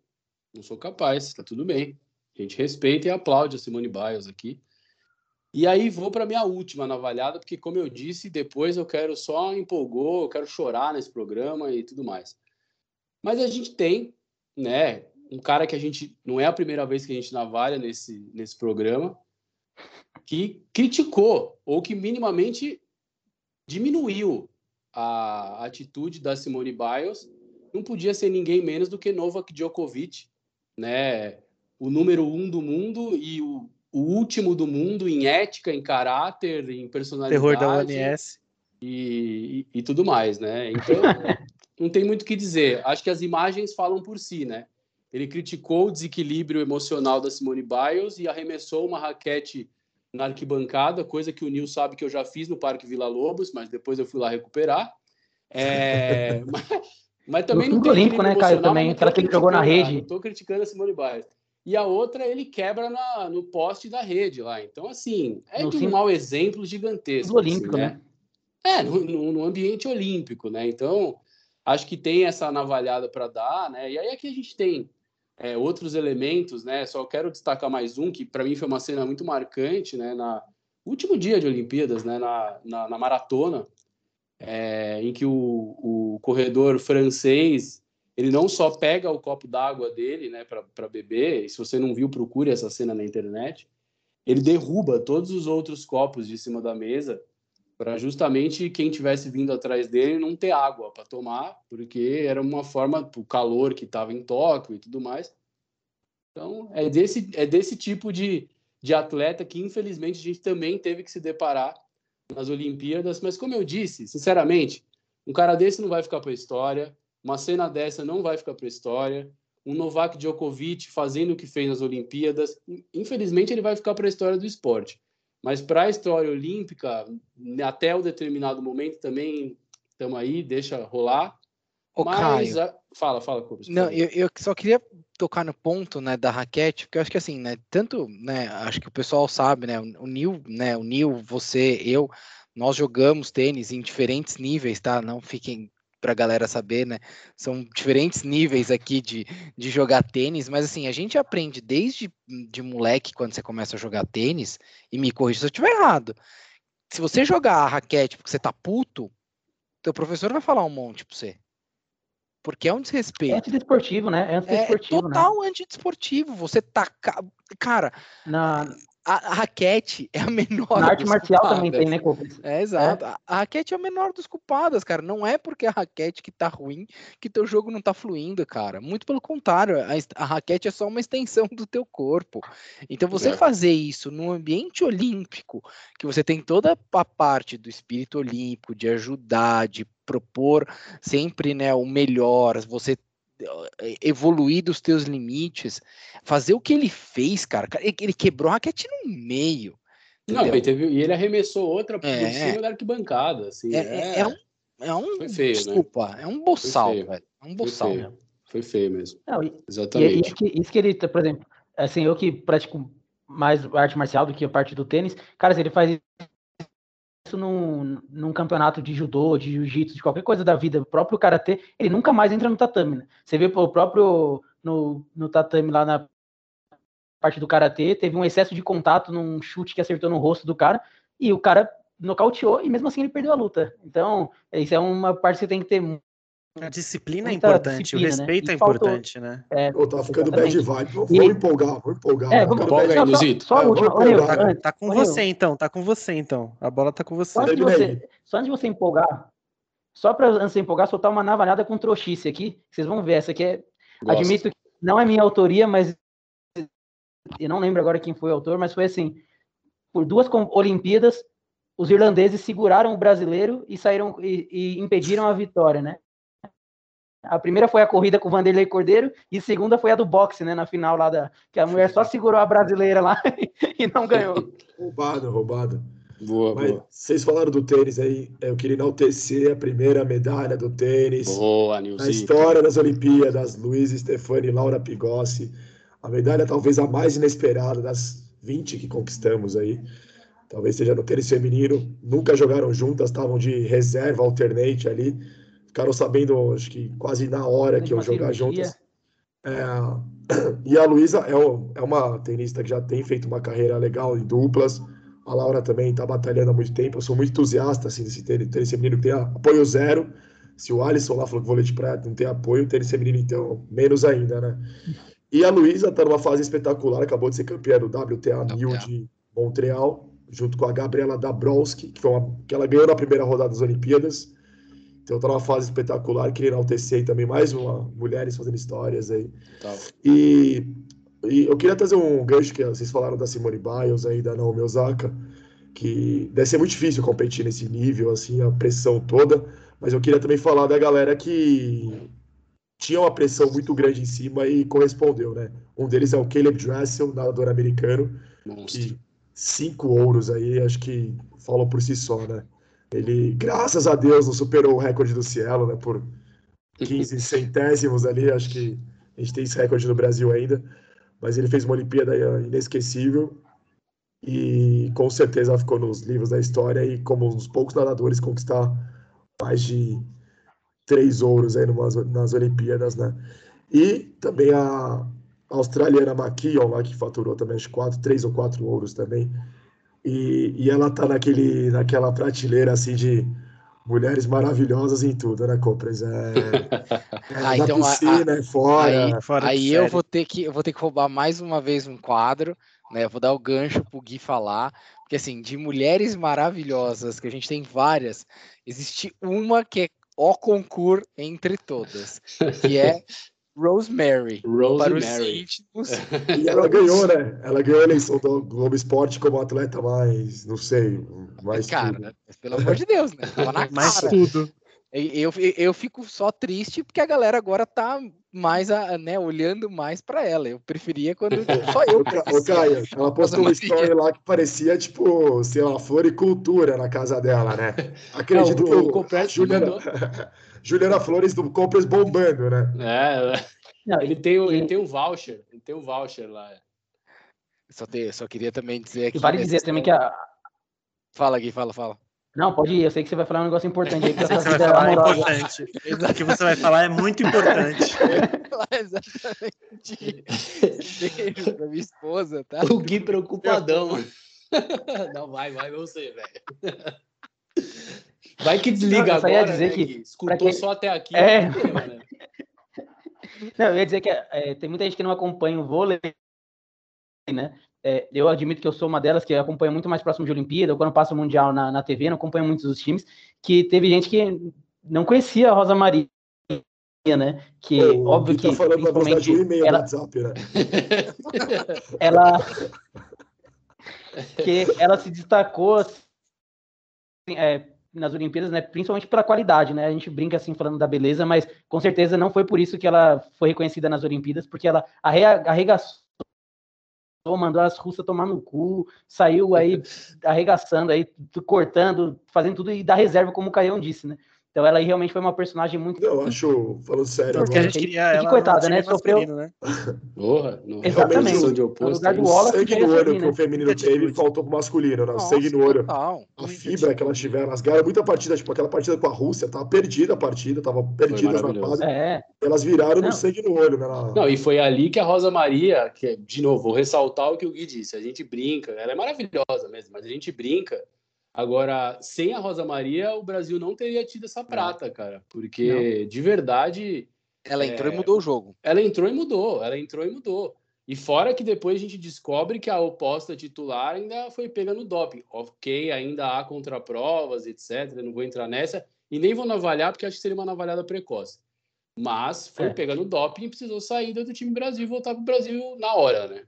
Não sou capaz, tá tudo bem. A gente respeita e aplaude a Simone Biles aqui. E aí vou para minha última navalhada, porque como eu disse, depois eu quero só empolgou, eu quero chorar nesse programa e tudo mais. Mas a gente tem, né, um cara que a gente não é a primeira vez que a gente navalha nesse nesse programa, que criticou ou que minimamente diminuiu a atitude da Simone Biles, não podia ser ninguém menos do que Novak Djokovic, né? O número um do mundo e o, o último do mundo em ética, em caráter, em personalidade. Terror da ONS. E, e, e tudo mais, né? Então, não tem muito o que dizer. Acho que as imagens falam por si, né? Ele criticou o desequilíbrio emocional da Simone Biles e arremessou uma raquete na arquibancada, coisa que o Nil sabe que eu já fiz no Parque Vila Lobos, mas depois eu fui lá recuperar. É, mas, mas, também no não tem Olímpico, né, Caio, também, aquela que ele jogou na rede. Estou criticando a Simone Biles. E a outra ele quebra na, no poste da rede lá. Então, assim, é no de um mau exemplo gigantesco. No Olímpico, assim, né? né? É, no, no, no, ambiente olímpico, né? Então, acho que tem essa navalhada para dar, né? E aí aqui a gente tem é, outros elementos, né? Só quero destacar mais um que para mim foi uma cena muito marcante, né? Na último dia de Olimpíadas, né? Na, na, na maratona, é, em que o, o corredor francês ele não só pega o copo d'água dele, né? Para beber. E se você não viu, procure essa cena na internet. Ele derruba todos os outros copos de cima da mesa para justamente quem tivesse vindo atrás dele não ter água para tomar, porque era uma forma o calor que estava em Tóquio e tudo mais. Então, é desse é desse tipo de, de atleta que infelizmente a gente também teve que se deparar nas Olimpíadas, mas como eu disse, sinceramente, um cara desse não vai ficar para a história, uma cena dessa não vai ficar para a história. Um Novak Djokovic fazendo o que fez nas Olimpíadas, infelizmente ele vai ficar para a história do esporte. Mas para a história olímpica, até o determinado momento também estamos aí, deixa rolar. Ô, Mas, Caio, a... fala, fala, Cubos. Não, eu, eu, só queria tocar no ponto, né, da raquete, porque eu acho que assim, né, tanto, né, acho que o pessoal sabe, né, o Nil, né, o Nil, você, eu, nós jogamos tênis em diferentes níveis, tá? Não fiquem para a galera saber, né? São diferentes níveis aqui de, de jogar tênis, mas assim, a gente aprende desde de moleque quando você começa a jogar tênis, e me corrija se eu estiver errado. Se você jogar a raquete porque você tá puto, teu professor vai falar um monte para você. Porque é um desrespeito. É antidesportivo, né? É antidesportivo, é total né? antidesportivo. Você tá. Cara. Na, a, a, raquete é a menor. Na arte marcial culpadas. também tem, né? É, exato. É. A, raquete é a menor dos culpados, cara. Não é porque a raquete que tá ruim que teu jogo não tá fluindo, cara. Muito pelo contrário. A, a raquete é só uma extensão do teu corpo. Então, você é. fazer isso num ambiente olímpico, que você tem toda a parte do espírito olímpico, de ajudar, de propor sempre né, o melhor, você evoluir dos teus limites, fazer o que ele fez, cara. Ele quebrou a raquete no meio. Não, ele teve, e ele arremessou outra por é, cima da arquibancada. Assim, é, é, é um. É um feio, né? desculpa, né? é um boçal, velho. É um boçal. Foi feio, Foi feio mesmo. Não, e, Exatamente. E, e, isso que ele, por exemplo, assim, eu que pratico mais arte marcial do que a parte do tênis, cara, se ele faz isso num, num campeonato de judô, de jiu-jitsu, de qualquer coisa da vida, o próprio karatê, ele nunca mais entra no tatame. Né? Você vê o próprio no, no tatame lá na parte do karatê, teve um excesso de contato num chute que acertou no rosto do cara e o cara nocauteou e mesmo assim ele perdeu a luta. Então, isso é uma parte que você tem que ter a disciplina é importante, disciplina, o né? respeito né? é importante, né? É, Pô, tá ficando exatamente. bad vibe. Vou, e... empolgar, vou empolgar. É, vamos empolgar aí, Luzito. Só, só a última. Tá, tá com você, então. Tá com você, então. A bola tá com você. Só antes de você, só antes de você empolgar, só para antes de você empolgar, soltar uma navalhada com trouxice aqui. Vocês vão ver, essa aqui é... Gosto. Admito que não é minha autoria, mas... Eu não lembro agora quem foi o autor, mas foi assim... Por duas Olimpíadas, os irlandeses seguraram o brasileiro e saíram e, e impediram a vitória, né? A primeira foi a corrida com o Vanderlei Cordeiro e a segunda foi a do boxe, né? Na final lá da. Que a mulher só segurou a brasileira lá e não ganhou. roubado, roubado. Boa, Mas boa. Vocês falaram do tênis aí, eu queria enaltecer a primeira medalha do tênis. Boa, Na história das Olimpíadas, Luiz Stefani e Laura Pigossi. A medalha talvez a mais inesperada das 20 que conquistamos aí. Talvez seja no tênis feminino. Nunca jogaram juntas, estavam de reserva, alternate ali ficaram sabendo, acho que quase na hora que eu jogar juntos. É, e a Luísa é, é, uma tenista que já tem feito uma carreira legal em duplas. A Laura também está batalhando há muito tempo. Eu sou muito entusiasta assim, desse tênis feminino que tem apoio zero. Se o Alisson lá falou que vôlei de praia não tem apoio, o tênis feminino, então, menos ainda, né? E a Luísa está numa fase espetacular, acabou de ser campeã do WTA 1000 de Montreal, junto com a Gabriela Dabrowski, que, foi uma, que ela ganhou na primeira rodada das Olimpíadas. Então tá numa fase espetacular, queria enaltecer também mais uma mulheres fazendo histórias aí. Tá. E, e, eu queria trazer um gancho que vocês falaram da Simone Biles aí, da Naomi Osaka, que deve ser muito difícil competir nesse nível, assim, a pressão toda, mas eu queria também falar da galera que tinha uma pressão muito grande em cima e correspondeu, né? Um deles é o Caleb Dressel, nadador americano, Monstro. que cinco ouros aí, acho que falam por si só, né? Ele, graças a Deus, não superou o recorde do Cielo, né? Por 15 centésimos ali. Acho que a gente tem esse recorde no Brasil ainda. Mas ele fez uma Olimpíada inesquecível e com certeza ficou nos livros da história e como um dos poucos nadadores conquistar mais de três ouros aí numas, nas Olimpíadas, né? E também a australiana McKeon lá que faturou também acho quatro, três ou quatro ouros também. E, e ela tá naquele, naquela prateleira assim de mulheres maravilhosas em tudo, né, Compras? É, é ah, então, piscina, a, é fora. Aí, fora aí eu vou ter que eu vou ter que roubar mais uma vez um quadro, né? Eu vou dar o gancho pro Gui falar, porque assim, de mulheres maravilhosas, que a gente tem várias, existe uma que é o concurso entre todas, que é Rosemary. Rosemary. E ela ganhou, né? Ela ganhou a eleição do Globo Esporte como atleta mais, não sei, mais Cara, tudo. pelo amor de Deus, né? mais tudo. Eu, eu, eu fico só triste porque a galera agora tá mais, a, né, olhando mais para ela. Eu preferia quando só eu. Ô, Caio, ela postou uma história lá que parecia, tipo, sei lá, floricultura na casa dela, né? Acredito Não, o, que o, o Juliana, Juliana Flores do Compras bombando, né? É, Não, ele, tem, ele tem um voucher, ele tem um voucher lá. Só, te, só queria também dizer que. Vale dizer também que a. Fala aqui, fala, fala. Não, pode ir. Eu sei que você vai falar um negócio importante aí. Que você vai falar é importante. O que você vai falar é muito importante. Exatamente. Beijo pra minha esposa, tá? O Gui preocupadão. Não, vai, vai você, velho. Vai que desliga Não, agora, dizer né, que, Escutou quem... só até aqui. É. Né? Não, eu ia dizer que é, tem muita gente que não acompanha o vôlei, né? É, eu admito que eu sou uma delas que acompanha muito mais próximo de Olimpíada, quando passa o Mundial na, na TV, não acompanho muitos dos times, que teve gente que não conhecia a Rosa Maria, né? Que Pô, óbvio que. Tá principalmente um e-mail ela, WhatsApp, né? ela. que ela se destacou assim, é, nas Olimpíadas, né, principalmente pela qualidade, né? A gente brinca assim falando da beleza, mas com certeza não foi por isso que ela foi reconhecida nas Olimpíadas, porque ela arregaçou, mandou as russas tomar no cu, saiu aí arregaçando aí, cortando, fazendo tudo e da reserva, como o Caião disse, né? Então ela realmente foi uma personagem muito. Não, eu acho, falando sério, Porque a gente queria ela. Que coitada, né? Sofreu. Né? Porra, no, Exatamente. de oposto, no lugar do né? Wallace, sangue no olho que né? o feminino teve faltou pro masculino, né? O Nossa, sangue no olho. total. A fibra que elas tiveram, elas ganharam muita partida, tipo aquela partida com a Rússia, tava perdida a partida, tava perdidas na quadra. É, Elas viraram Não. no sangue no olho, né? Na- Não, e foi ali que a Rosa Maria, que de novo, vou ressaltar o que o Gui disse, a gente brinca, ela é maravilhosa mesmo, mas a gente brinca. Agora, sem a Rosa Maria, o Brasil não teria tido essa prata, cara, porque de verdade Ela entrou É. e mudou o jogo. ela entrou e mudou, ela entrou e mudou. E fora que depois a gente descobre que a oposta titular ainda foi pega no doping. Ok, ainda há contraprovas, etc. Não vou entrar nessa e nem vou navalhar porque acho que seria uma navalhada precoce. Mas foi É. pega no doping e precisou sair do time Brasil e voltar para o Brasil na hora, né?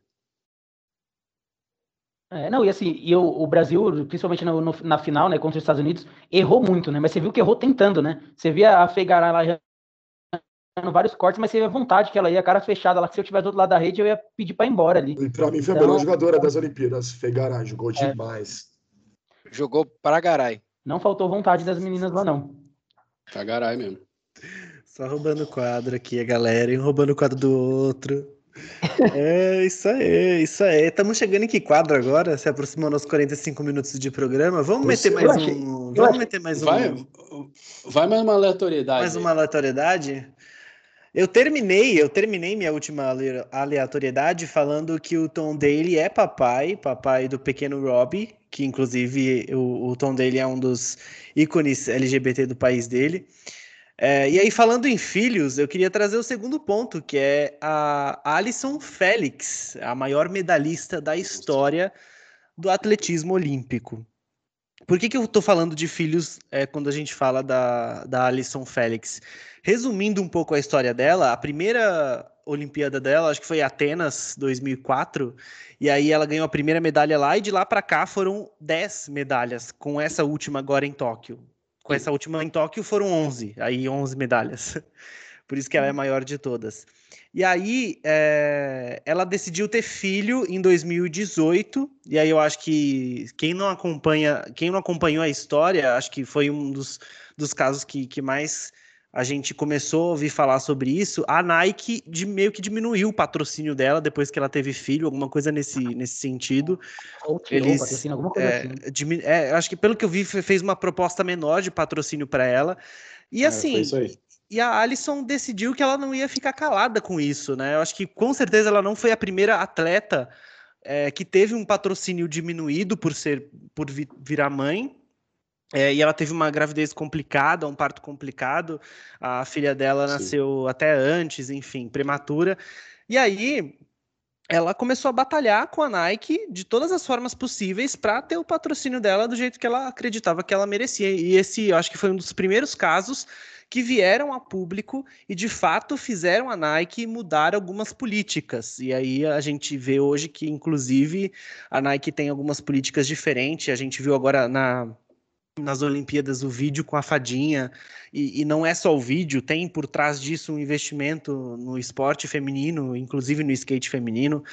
É, não, e assim, e o, o Brasil, principalmente no- no- na final, né, contra os Estados Unidos, errou muito, né? Mas você viu que errou tentando, né? Você via a Fegará lá já dando vários cortes, mas você via a vontade que ela ia, cara fechada lá, que se eu tivesse do outro lado da rede, eu ia pedir pra ir embora ali. E pra mim foi a Então- melhor jogadora das Olimpíadas. Fegara jogou demais. Jogou para Garay. Não faltou vontade das meninas lá, não. Cagarai mesmo. Só roubando o quadro aqui, a galera, e um roubando o quadro do outro. É, isso aí, isso aí. Estamos chegando em que quadro agora? Se aproximando aos 45 minutos de programa. Vamos meter mais achei- um. Vamos achei- meter mais um. Vai, vai mais uma aleatoriedade. mais uma aleatoriedade? Eu terminei, eu terminei minha última ale- aleatoriedade falando que o Tom Daly é papai, papai do pequeno Robbie, que inclusive o, o Tom Daly é um dos ícones LGBT do país dele. É, e aí, falando em filhos, eu queria trazer o segundo ponto, que é a Alison Félix, a maior medalhista da história do atletismo olímpico. Por que, que eu estou falando de filhos é, quando a gente fala da, da Alison Félix? Resumindo um pouco a história dela, a primeira Olimpíada dela, acho que foi Atenas 2004, e aí ela ganhou a primeira medalha lá, e de lá para cá foram 10 medalhas, com essa última agora em Tóquio. Com essa última em Tóquio foram 11, aí 11 medalhas. Por isso que ela é a maior de todas. E aí, é, ela decidiu ter filho em 2018, e aí eu acho que quem não acompanha, quem não acompanhou a história, acho que foi um dos, dos casos que, que mais a gente começou a ouvir falar sobre isso. A Nike de, meio que diminuiu o patrocínio dela depois que ela teve filho, alguma coisa nesse, nesse sentido. Ou tirou Eles, patrocínio, alguma coisa é, assim. dimi- é, acho que pelo que eu vi, fe- fez uma proposta menor de patrocínio para ela. E É, assim, e a Alison decidiu que ela não ia ficar calada com isso, né? Eu acho que com certeza ela não foi a primeira atleta é, que teve um patrocínio diminuído por ser por vi- virar mãe. É, e ela teve uma gravidez complicada, um parto complicado. A filha dela Sim. nasceu até antes, enfim, prematura. E aí ela começou a batalhar com a Nike de todas as formas possíveis para ter o patrocínio dela do jeito que ela acreditava que ela merecia. E esse, eu acho que foi um dos primeiros casos que vieram a público e de fato fizeram a Nike mudar algumas políticas. E aí a gente vê hoje que, inclusive, a Nike tem algumas políticas diferentes. A gente viu agora na, nas Olimpíadas o vídeo com a fadinha, e, e não é só o vídeo, tem por trás disso um investimento no esporte feminino, inclusive no skate feminino.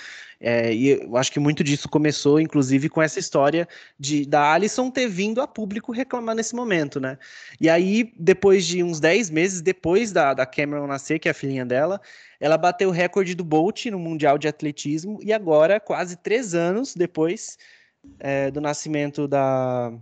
É, e eu acho que muito disso começou, inclusive, com essa história de da Alison ter vindo a público reclamar nesse momento, né? E aí, depois de uns 10 meses depois da, da Cameron nascer, que é a filhinha dela, ela bateu o recorde do Bolt no Mundial de Atletismo, e agora, quase três anos depois é, do nascimento da,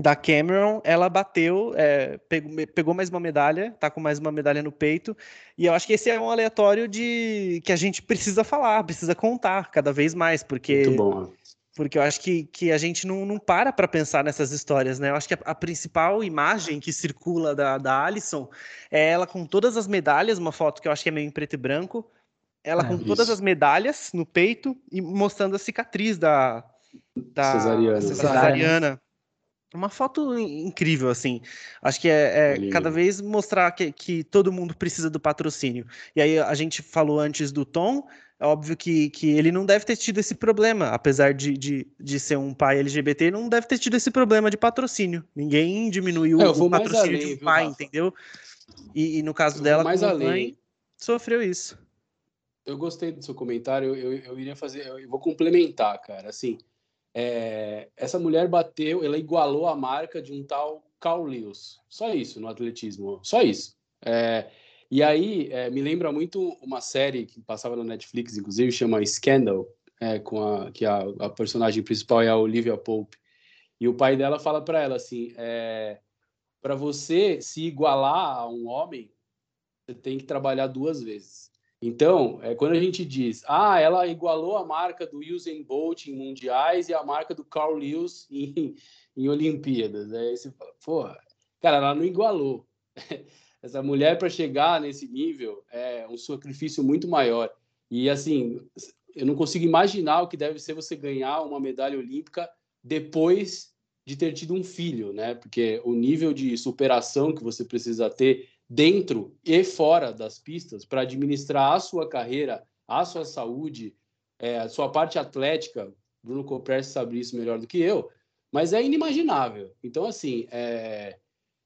da Cameron, ela bateu, é, pegou, pegou mais uma medalha, tá com mais uma medalha no peito, e eu acho que esse é um aleatório de que a gente precisa falar, precisa contar cada vez mais, porque bom. porque eu acho que, que a gente não, não para para pensar nessas histórias, né? Eu acho que a, a principal imagem que circula da, da Alison é ela com todas as medalhas, uma foto que eu acho que é meio em preto e branco, ela é, com isso. todas as medalhas no peito e mostrando a cicatriz da, da cesariana. cesariana. Uma foto incrível, assim. Acho que é, é cada vez mostrar que, que todo mundo precisa do patrocínio. E aí a gente falou antes do Tom, é óbvio que, que ele não deve ter tido esse problema, apesar de, de, de ser um pai LGBT, não deve ter tido esse problema de patrocínio. Ninguém diminuiu é, o patrocínio além, de um pai, viu, entendeu? E, e, no caso dela, mais além. Mãe, sofreu isso. Eu gostei do seu comentário, eu, eu, eu iria fazer, eu vou complementar, cara. Assim, é, essa mulher bateu, ela igualou a marca de um tal Carl Lewis. Só isso no atletismo, só isso. É, e aí é, me lembra muito uma série que passava na Netflix, inclusive, chama Scandal, é, com a, que a, a, personagem principal é a Olivia Pope. E o pai dela fala para ela assim: é, para você se igualar a um homem, você tem que trabalhar duas vezes. Então, é, quando a gente diz, ah, ela igualou a marca do Usain Bolt em mundiais e a marca do Carl Lewis em, em Olimpíadas. Você fala, porra, cara, ela não igualou. Essa mulher, para chegar nesse nível, é um sacrifício muito maior. E, assim, eu não consigo imaginar o que deve ser você ganhar uma medalha olímpica depois de ter tido um filho, né? Porque o nível de superação que você precisa ter dentro e fora das pistas para administrar a sua carreira, a sua saúde, é, a sua parte atlética. Bruno Copreste sabe isso melhor do que eu, mas é inimaginável. Então, assim, é,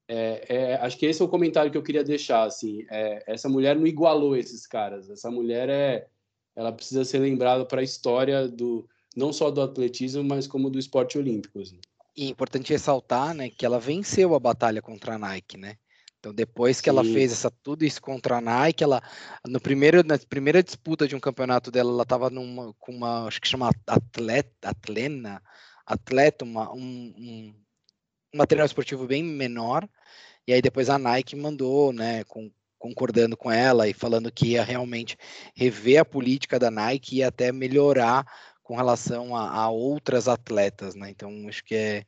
é, é, acho que esse é o comentário que eu queria deixar. Assim, é, essa mulher não igualou esses caras. Essa mulher é, ela precisa ser lembrada para a história do não só do atletismo, mas como do esporte olímpico. Assim. E é importante ressaltar, né, que ela venceu a batalha contra a Nike, né? Então, depois que Sim. ela fez essa, tudo isso contra a Nike, ela, no primeiro, na primeira disputa de um campeonato dela, ela estava com uma, acho que chama atleta, atlena, atleta, uma, um, um, um, material esportivo bem menor, e aí depois a Nike mandou, né, com, concordando com ela e falando que ia realmente rever a política da Nike e até melhorar com relação a, a outras atletas, né? Então, acho que é,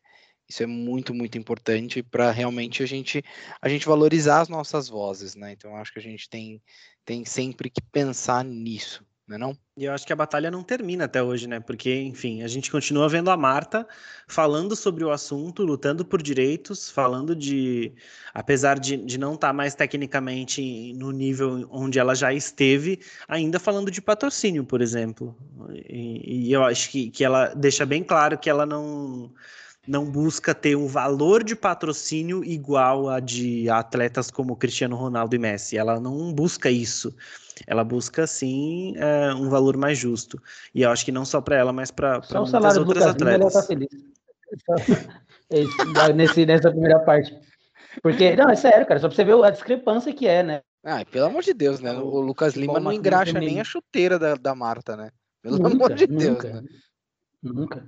isso é muito, muito importante para realmente a gente, a gente valorizar as nossas vozes, né? Então acho que a gente tem, tem sempre que pensar nisso, né não? E eu acho que a batalha não termina até hoje, né? Porque, enfim, a gente continua vendo a Marta falando sobre o assunto, lutando por direitos, falando de. Apesar de, de não estar tá mais tecnicamente no nível onde ela já esteve, ainda falando de patrocínio, por exemplo. E, e eu acho que, que ela deixa bem claro que ela não não busca ter um valor de patrocínio igual a de atletas como Cristiano Ronaldo e Messi. Ela não busca isso. Ela busca sim é, um valor mais justo. E eu acho que não só para ela, mas para muitas outras atletas. Tá feliz. Nesse, nessa primeira parte. Porque, não, é sério, cara, só pra você ver a discrepância que é, né? Ah, pelo amor de Deus, né? O Lucas Lima não engraxa nem a chuteira da, da Marta, né? Pelo nunca, amor de Deus, nunca, né? Nunca.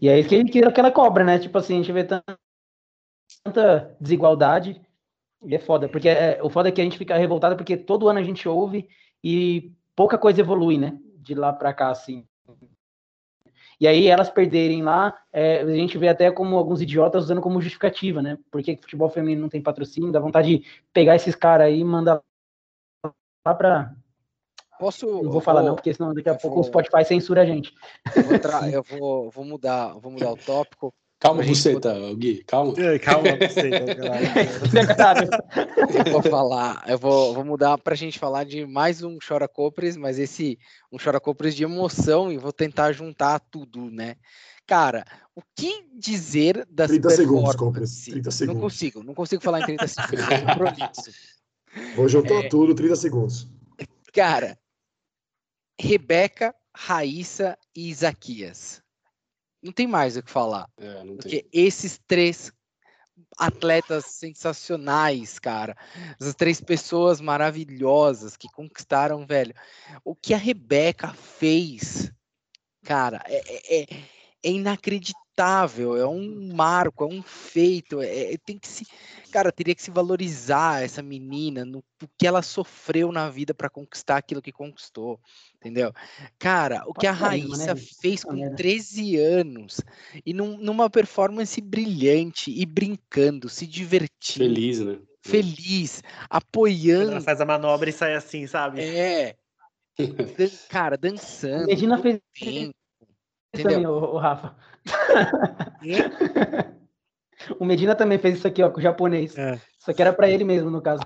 E é isso que, que ela cobra, né? Tipo assim, a gente vê tanta, desigualdade e é foda. Porque é, o foda é que a gente fica revoltado porque todo ano a gente ouve e pouca coisa evolui, né? De lá pra cá, assim. E aí elas perderem lá, é, a gente vê até como alguns idiotas usando como justificativa, né? Porque futebol feminino não tem patrocínio, dá vontade de pegar esses caras aí e mandar lá pra, Posso. Não vou falar, vou, não, porque senão daqui a pouco vou, o Spotify censura a gente. Eu vou, tra... eu vou, vou, mudar, vou mudar o tópico. Calma, buceta, poder... Gui, calma. Calma, buceta, eu vou falar, eu vou, vou mudar para a gente falar de mais um Chora Copres, mas esse um Chora Copres de emoção e vou tentar juntar tudo, né? Cara, o que dizer das 30 segundos, Copres, 30 segundos. Não consigo, não consigo falar em 30 segundos. Vou juntar é... tudo, 30 segundos. Cara, Rebeca, Raíssa e Isaquias. Não tem mais o que falar. É, porque tem. esses três atletas sensacionais, cara. Essas três pessoas maravilhosas que conquistaram, velho. O que a Rebeca fez, cara, é, é, é, é inacreditável. É um marco, é um feito. É, é, tem que se, cara, teria que se valorizar essa menina no, no que ela sofreu na vida para conquistar aquilo que conquistou entendeu? Cara, o que a Raíssa né? fez com 13 anos e num, numa performance brilhante e brincando, se divertindo. Feliz, né? Feliz, apoiando. Ela faz a manobra e sai assim, sabe? É. cara, dançando. Medina fez tempo, também, o, o Rafa. o Medina também fez isso aqui, ó, com o japonês. É. Só que era para ele mesmo, no caso.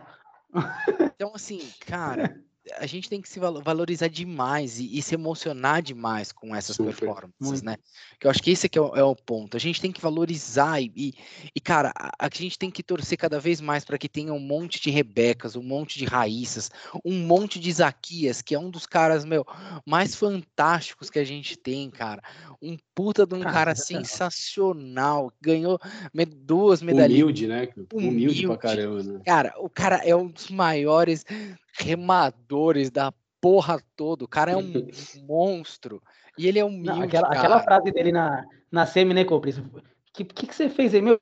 Então, assim, cara, a gente tem que se valorizar demais e, e se emocionar demais com essas Super, performances, muito. né? Que eu acho que esse é o, é o, ponto. A gente tem que valorizar e, e, e cara, a, a, gente tem que torcer cada vez mais para que tenha um monte de Rebecas, um monte de Raíssas, um monte de Zaquias, que é um dos caras, meu, mais fantásticos que a gente tem, cara. Um puta de um cara sensacional, ganhou duas medalhas. Humilde, né? Humilde, Humilde pra caramba, né? Cara, o cara é um dos maiores remadores da porra toda. O cara é um monstro. E ele é um aquela, aquela, frase dele na, na semi, né, Copris? O que, que, que, você fez aí? Meu,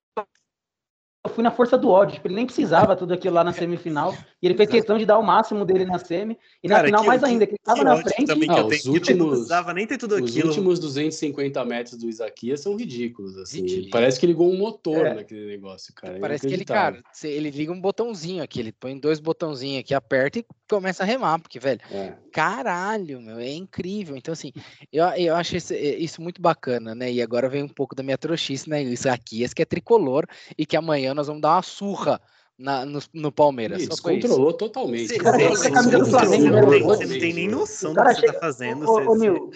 eu fui na força do ódio. Tipo, ele nem precisava tudo aquilo lá na semifinal. E ele fez questão de dar o máximo dele na semi. E Cara, na final, que, mais ainda, que ele estava na frente. Também que ah, os últimos, não precisava nem ter tudo os aquilo. Os últimos 250 metros do Isaquias são ridículos. Assim. Ridículo. Parece que ligou um motor é. naquele negócio, cara. É Parece que ele, cara, ele liga um botãozinho aqui. Ele põe dois botãozinhos aqui, aperta e começa a remar. Porque, velho, é. caralho, meu, é incrível. Então, assim, eu, eu acho isso, isso muito bacana, né? E agora vem um pouco da minha trouxice, né? Isaquias, que é tricolor e que amanhã nós vamos dar uma surra na, no, no, Palmeiras. Isso, controlou totalmente. Você, cara, você, camisa do Flamengo, né? você não tem nem noção do que você tá fazendo. Ô, ô, Nil.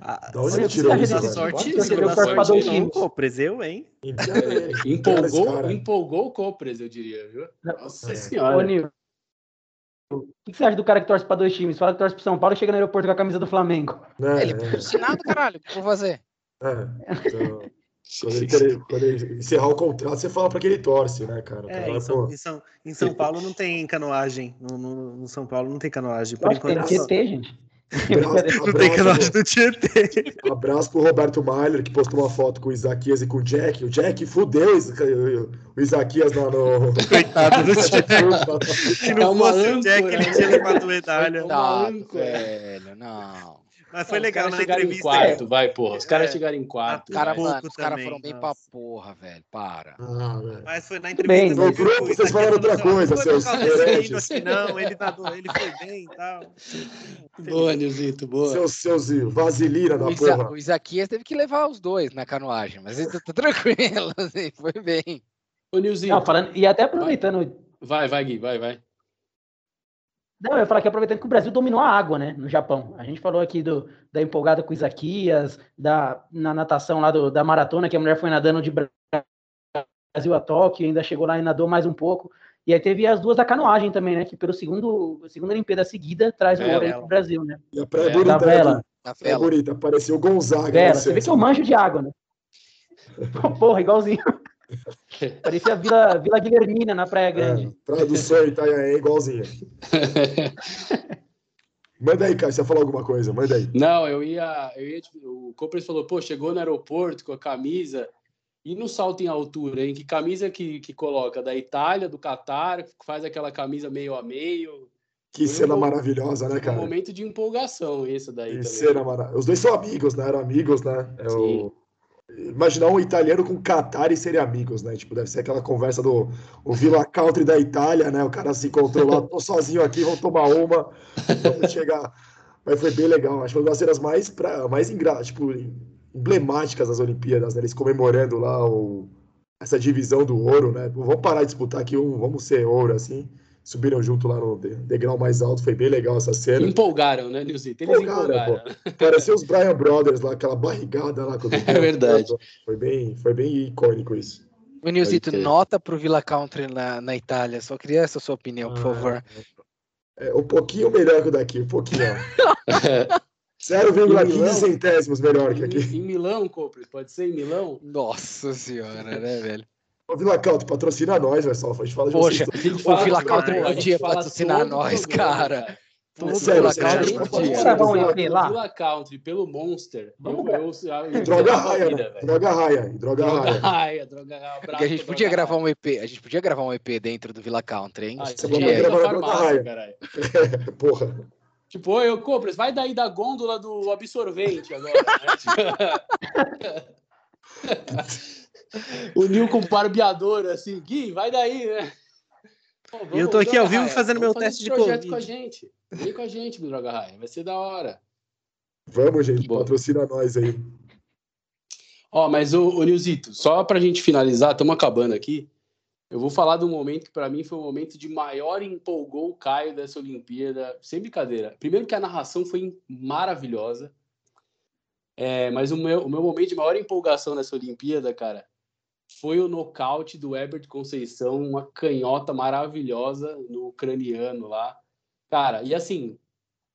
Ah, da onde você tirou isso? Sorte, sorte não, Copres, eu, hein? empolgou, empolgou o Copres, eu diria, viu? Nossa é. senhora. Ô, Nil, o que você acha do cara que torce para dois times? Fala que torce pro São Paulo e chega no aeroporto com a camisa do Flamengo. É, Ele é patrocinado, caralho. O que eu vou fazer? É, então... Quando ele, quando ele, encerrar o contrato, você fala para que ele torce, né, cara? É, em, São, em, São, em, São, Paulo não tem canoagem. No, no, no São Paulo não tem canoagem. Por enquanto, tem Tietê, gente. Abraço, não tem canoagem do Tietê. Abraço pro Roberto Mailer, que postou uma foto com o Isaquias e com o Jack. O Jack fudeu o Isaquias lá no. Coitado do Tietê. Se não é fosse o Jack, ele tinha levado medalha. Não, velho, não. Mas foi legal na entrevista. Em quarto, vai, porra. Os caras é, chegaram em quarto. Cara, mano, os caras foram bem pra porra, velho. Para. Ah, Mas foi na entrevista. Bem, no grupo vocês falaram outra coisa, seus herentes. Não, ele, tá, ele foi bem e tal. Boa, Nilzito, boa. Seus, seus vasilira da porra. O Isaquias teve que levar os dois na canoagem, mas ele tá, tá tranquilo, assim, foi bem. Ô, Nilzinho. Não, falando, e até aproveitando. Vai, vai, Gui, vai, vai. Não, eu ia falar que aproveitando que o Brasil dominou a água, né, no Japão. A gente falou aqui do, da empolgada com o Isaquias, da, na natação lá do, da maratona, que a mulher foi nadando de Brasil a Tóquio, ainda chegou lá e nadou mais um pouco. E aí teve as duas da canoagem também, né, que pelo segundo, segunda Olimpíada seguida traz o ouro para o Brasil, né. E a praia é, bonita, da vela. A praia bonita, apareceu o Gonzaga. Vela, você vê que eu manjo de água, né. Porra, igualzinho. Parecia Vila, Vila Guilhermina na Praia Grande. É, Praia do Sol Itanhaém, igualzinha. Manda aí, cara, você ia falar alguma coisa, manda aí. Não, eu ia. Eu ia o Copres falou, pô, chegou no aeroporto com a camisa. E no salto em altura, hein? Que camisa que, que coloca? Da Itália, do Catar, faz aquela camisa meio a meio. Que Foi cena um, maravilhosa, né, cara? Um momento de empolgação, esse daí. Que também. cena maravilhosa. Os dois são amigos, né? Eram amigos, né? É Sim. o imaginar um italiano com Qatar e serem amigos, né? Tipo, deve ser aquela conversa do o Villa Country da Itália, né? O cara se encontrou lá, tô sozinho aqui, vamos tomar uma, vamos chegar. Mas foi bem legal, acho que foi uma das cenas mais, pra, mais ingra... tipo, emblemáticas das Olimpíadas, né? Eles comemorando lá o... essa divisão do ouro, né? Vamos parar de disputar aqui um, vamos ser ouro, assim subiram junto lá no degrau mais alto, foi bem legal essa cena. Empolgaram, né, Nilzito? Eles empolgaram. empolgaram. Parecia os Brian Brothers lá, aquela barrigada lá. É verdade. Foi bem, foi bem icônico isso. O Nilzito, nota pro Villa Country na, na Itália. Só queria essa sua opinião, por ah, favor. É, um pouquinho melhor que o daqui, um pouquinho. 0,15 centésimos melhor que aqui. Em, em Milão, Copres, pode ser em Milão? Nossa senhora, né, velho? Ô, Vila Calto, patrocina nós, velho. Só a gente fala de Poxa, o Vila Calto podia patrocinar nós, cara. Tudo Sério, Country Vila Country pelo Monster. Eu, eu, eu, droga raia, vida, droga raia, droga, droga raia. droga raia. Porque a gente podia gravar um EP, a gente podia gravar um EP dentro do Vila Country, hein? Ah, você podia gravar droga raia. Porra. Tipo, eu compro, vai daí da gôndola do absorvente agora. Né? o Nil com barbeador, assim, Gui, vai daí, né? e eu tô aqui ao vivo Raia, fazendo meu teste de projeto Covid. com a gente. Vem com a gente, droga Raia. Vai ser da hora. Vamos, gente. Boa. Patrocina nós aí. Ó, mas o, o Nilzito, só pra gente finalizar, estamos acabando aqui. Eu vou falar do momento que para mim foi o momento de maior empolgou o Caio dessa Olimpíada. Sem brincadeira. Primeiro que a narração foi maravilhosa. É, mas o meu, o meu momento de maior empolgação nessa Olimpíada, cara, foi o nocaute do Herbert Conceição, uma canhota maravilhosa no ucraniano lá. Cara, e assim,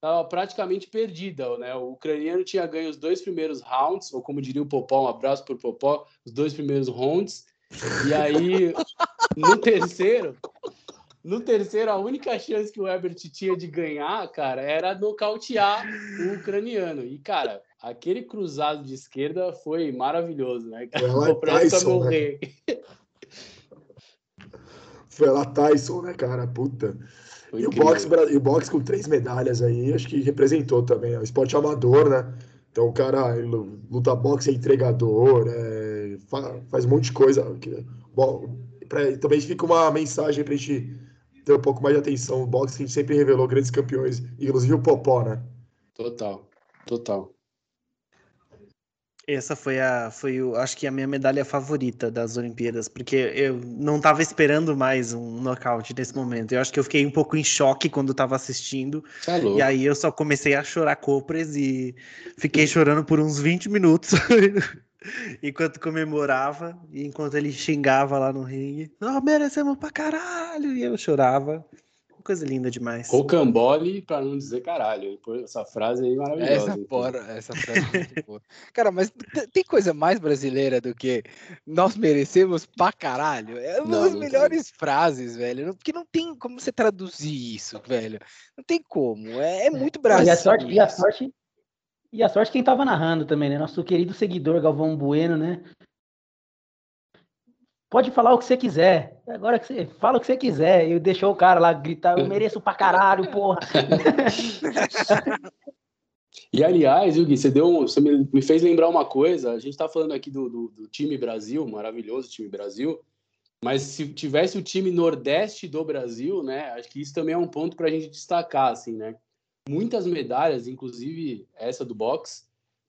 tava praticamente perdida, né? O ucraniano tinha ganho os dois primeiros rounds, ou como diria o Popó, um abraço pro Popó, os dois primeiros rounds. E aí, no terceiro, no terceiro, a única chance que o Herbert tinha de ganhar, cara, era nocautear o ucraniano. E, cara, aquele cruzado de esquerda foi maravilhoso, né? Foi lá Tyson, morrer. Né? Foi lá Tyson, né, cara? Puta. e o, boxe, e o boxe com três medalhas aí, acho que representou também. É um esporte amador, né? Então o cara luta boxe, é entregador, é, faz um monte de coisa. Bom, pra, também fica uma mensagem pra gente ter um pouco mais de atenção. O boxe a gente sempre revelou grandes campeões, inclusive o Popó, né? Total, total. Essa foi a, foi o, acho que a minha medalha favorita das Olimpíadas, porque eu não estava esperando mais um nocaute nesse momento. Eu acho que eu fiquei um pouco em choque quando estava assistindo. Tá e aí eu só comecei a chorar copres e fiquei chorando por uns 20 minutos. enquanto comemorava e enquanto ele xingava lá no ringue. Nós oh, merecemos pra caralho! E eu chorava coisa linda demais. Cocambole, pra não dizer caralho. Essa frase aí é maravilhosa. Essa, porra, essa frase é muito boa. Cara, mas tem coisa mais brasileira do que nós merecemos pra caralho? É uma não, das melhores tem. frases, velho. Porque não tem como você traduzir isso, velho. Não tem como. É, é muito brasileiro. E a sorte, e a sorte, e a sorte quem tava narrando também, né? Nosso querido seguidor Galvão Bueno, né? pode falar o que você quiser. Agora que você fala o que você quiser. E deixou o cara lá gritar, eu mereço pra caralho, porra. E aliás, Gui, você deu você me, me, fez lembrar uma coisa. A gente tá falando aqui do, do, do, time Brasil, maravilhoso time Brasil. Mas se tivesse o time Nordeste do Brasil, né? Acho que isso também é um ponto para a gente destacar, assim, né? Muitas medalhas, inclusive essa do boxe,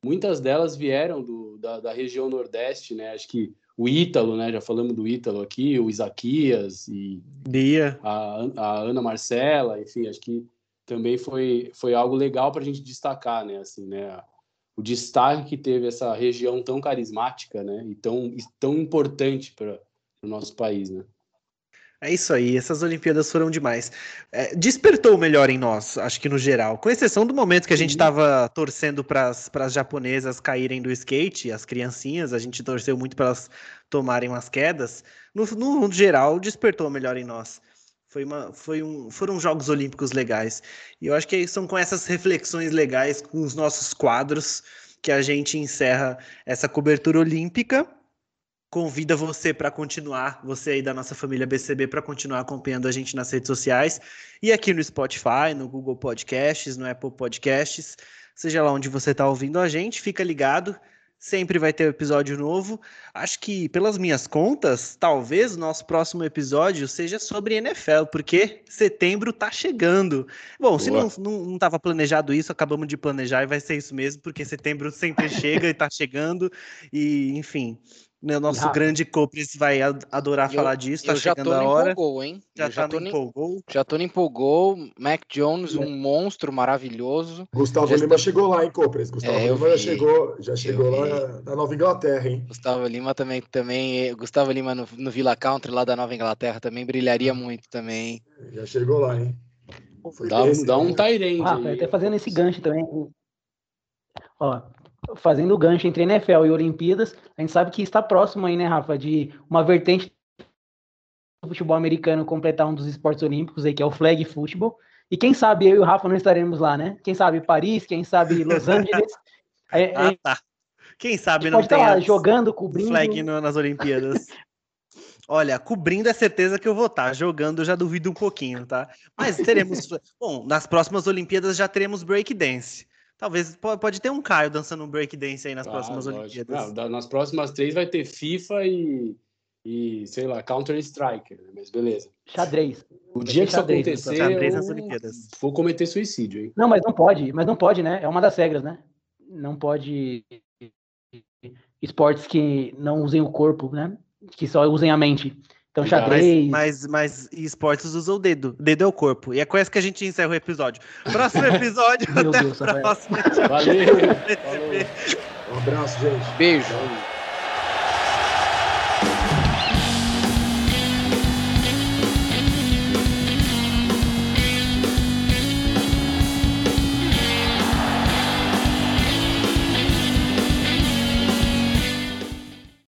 muitas delas vieram do, da, da região Nordeste, né? Acho que o Ítalo, né? Já falamos do Ítalo aqui, o Isaquias e Bia. A, a Ana Marcela, enfim, acho que também foi, foi algo legal para a gente destacar, né? Assim, né? O destaque que teve essa região tão carismática, né? E tão, tão importante para o nosso país, né? É isso aí, essas Olimpíadas foram demais. É, despertou o melhor em nós, acho que no geral. Com exceção do momento que a gente estava torcendo para as japonesas caírem do skate, as criancinhas, a gente torceu muito para elas tomarem umas quedas. No, no, geral, despertou o melhor em nós. Foi uma, foi um, foram Jogos Olímpicos legais. E eu acho que são com essas reflexões legais, com os nossos quadros, que a gente encerra essa cobertura olímpica convida você para continuar, você aí da nossa família BCB, para continuar acompanhando a gente nas redes sociais e aqui no Spotify, no Google Podcasts, no Apple Podcasts, seja lá onde você está ouvindo a gente, fica ligado. Sempre vai ter um episódio novo. Acho que, pelas minhas contas, talvez o nosso próximo episódio seja sobre NFL, porque setembro tá chegando. Bom, Boa. se não, não, não tava planejado isso, acabamos de planejar e vai ser isso mesmo, porque setembro sempre chega e tá chegando. E, enfim, né, nosso grande Copres vai adorar eu, falar disso, tá chegando a hora. Empolgou, hein? Já, já tá no empolgou. Já tô no empolgou. Mac Jones, é. um monstro maravilhoso. Gustavo já Lima está... chegou lá, hein, Copres? Gustavo é, Lima já chegou, já chegou lá na Nova Inglaterra, hein? Gustavo Lima também, também Gustavo Lima no, no Villa Country lá da Nova Inglaterra também brilharia ah. muito também. Já chegou lá, hein? dá, dá um Tyrande. Ah, até fazendo esse gancho também. Ó, fazendo gancho entre NFL e Olimpíadas, a gente sabe que está próximo aí, né, Rafa, de uma vertente do futebol americano completar um dos esportes olímpicos aí, que é o flag football. E quem sabe eu e o Rafa não estaremos lá, né? Quem sabe Paris, quem sabe Los Angeles. É, ah, tá. Quem sabe não pode tem lá, jogando, cobrindo. Flag no, nas Olimpíadas. Olha, cobrindo é certeza que eu vou estar, jogando eu já duvido um pouquinho, tá? Mas teremos. bom, nas próximas Olimpíadas já teremos breakdance. Talvez pode ter um Caio dançando um breakdance aí nas ah, próximas lógico. Olimpíadas. Não, nas próximas três vai ter FIFA e, e, sei lá, Counter-Strike, né? mas beleza. Xadrez. O dia que isso acontecer, xadrez nas Olimpíadas. vou cometer suicídio, hein? Não, mas não pode, mas não pode, né? É uma das regras, né? Não pode esportes que não usem o corpo, né? Que só usem a mente. Então, xadrez. Mas, mas, mas esportes usam o dedo. Dedo é o corpo. E é com essa que a gente encerra o episódio. Próximo episódio. Meu Deus, Valeu. Valeu. Um abraço, gente. Beijo.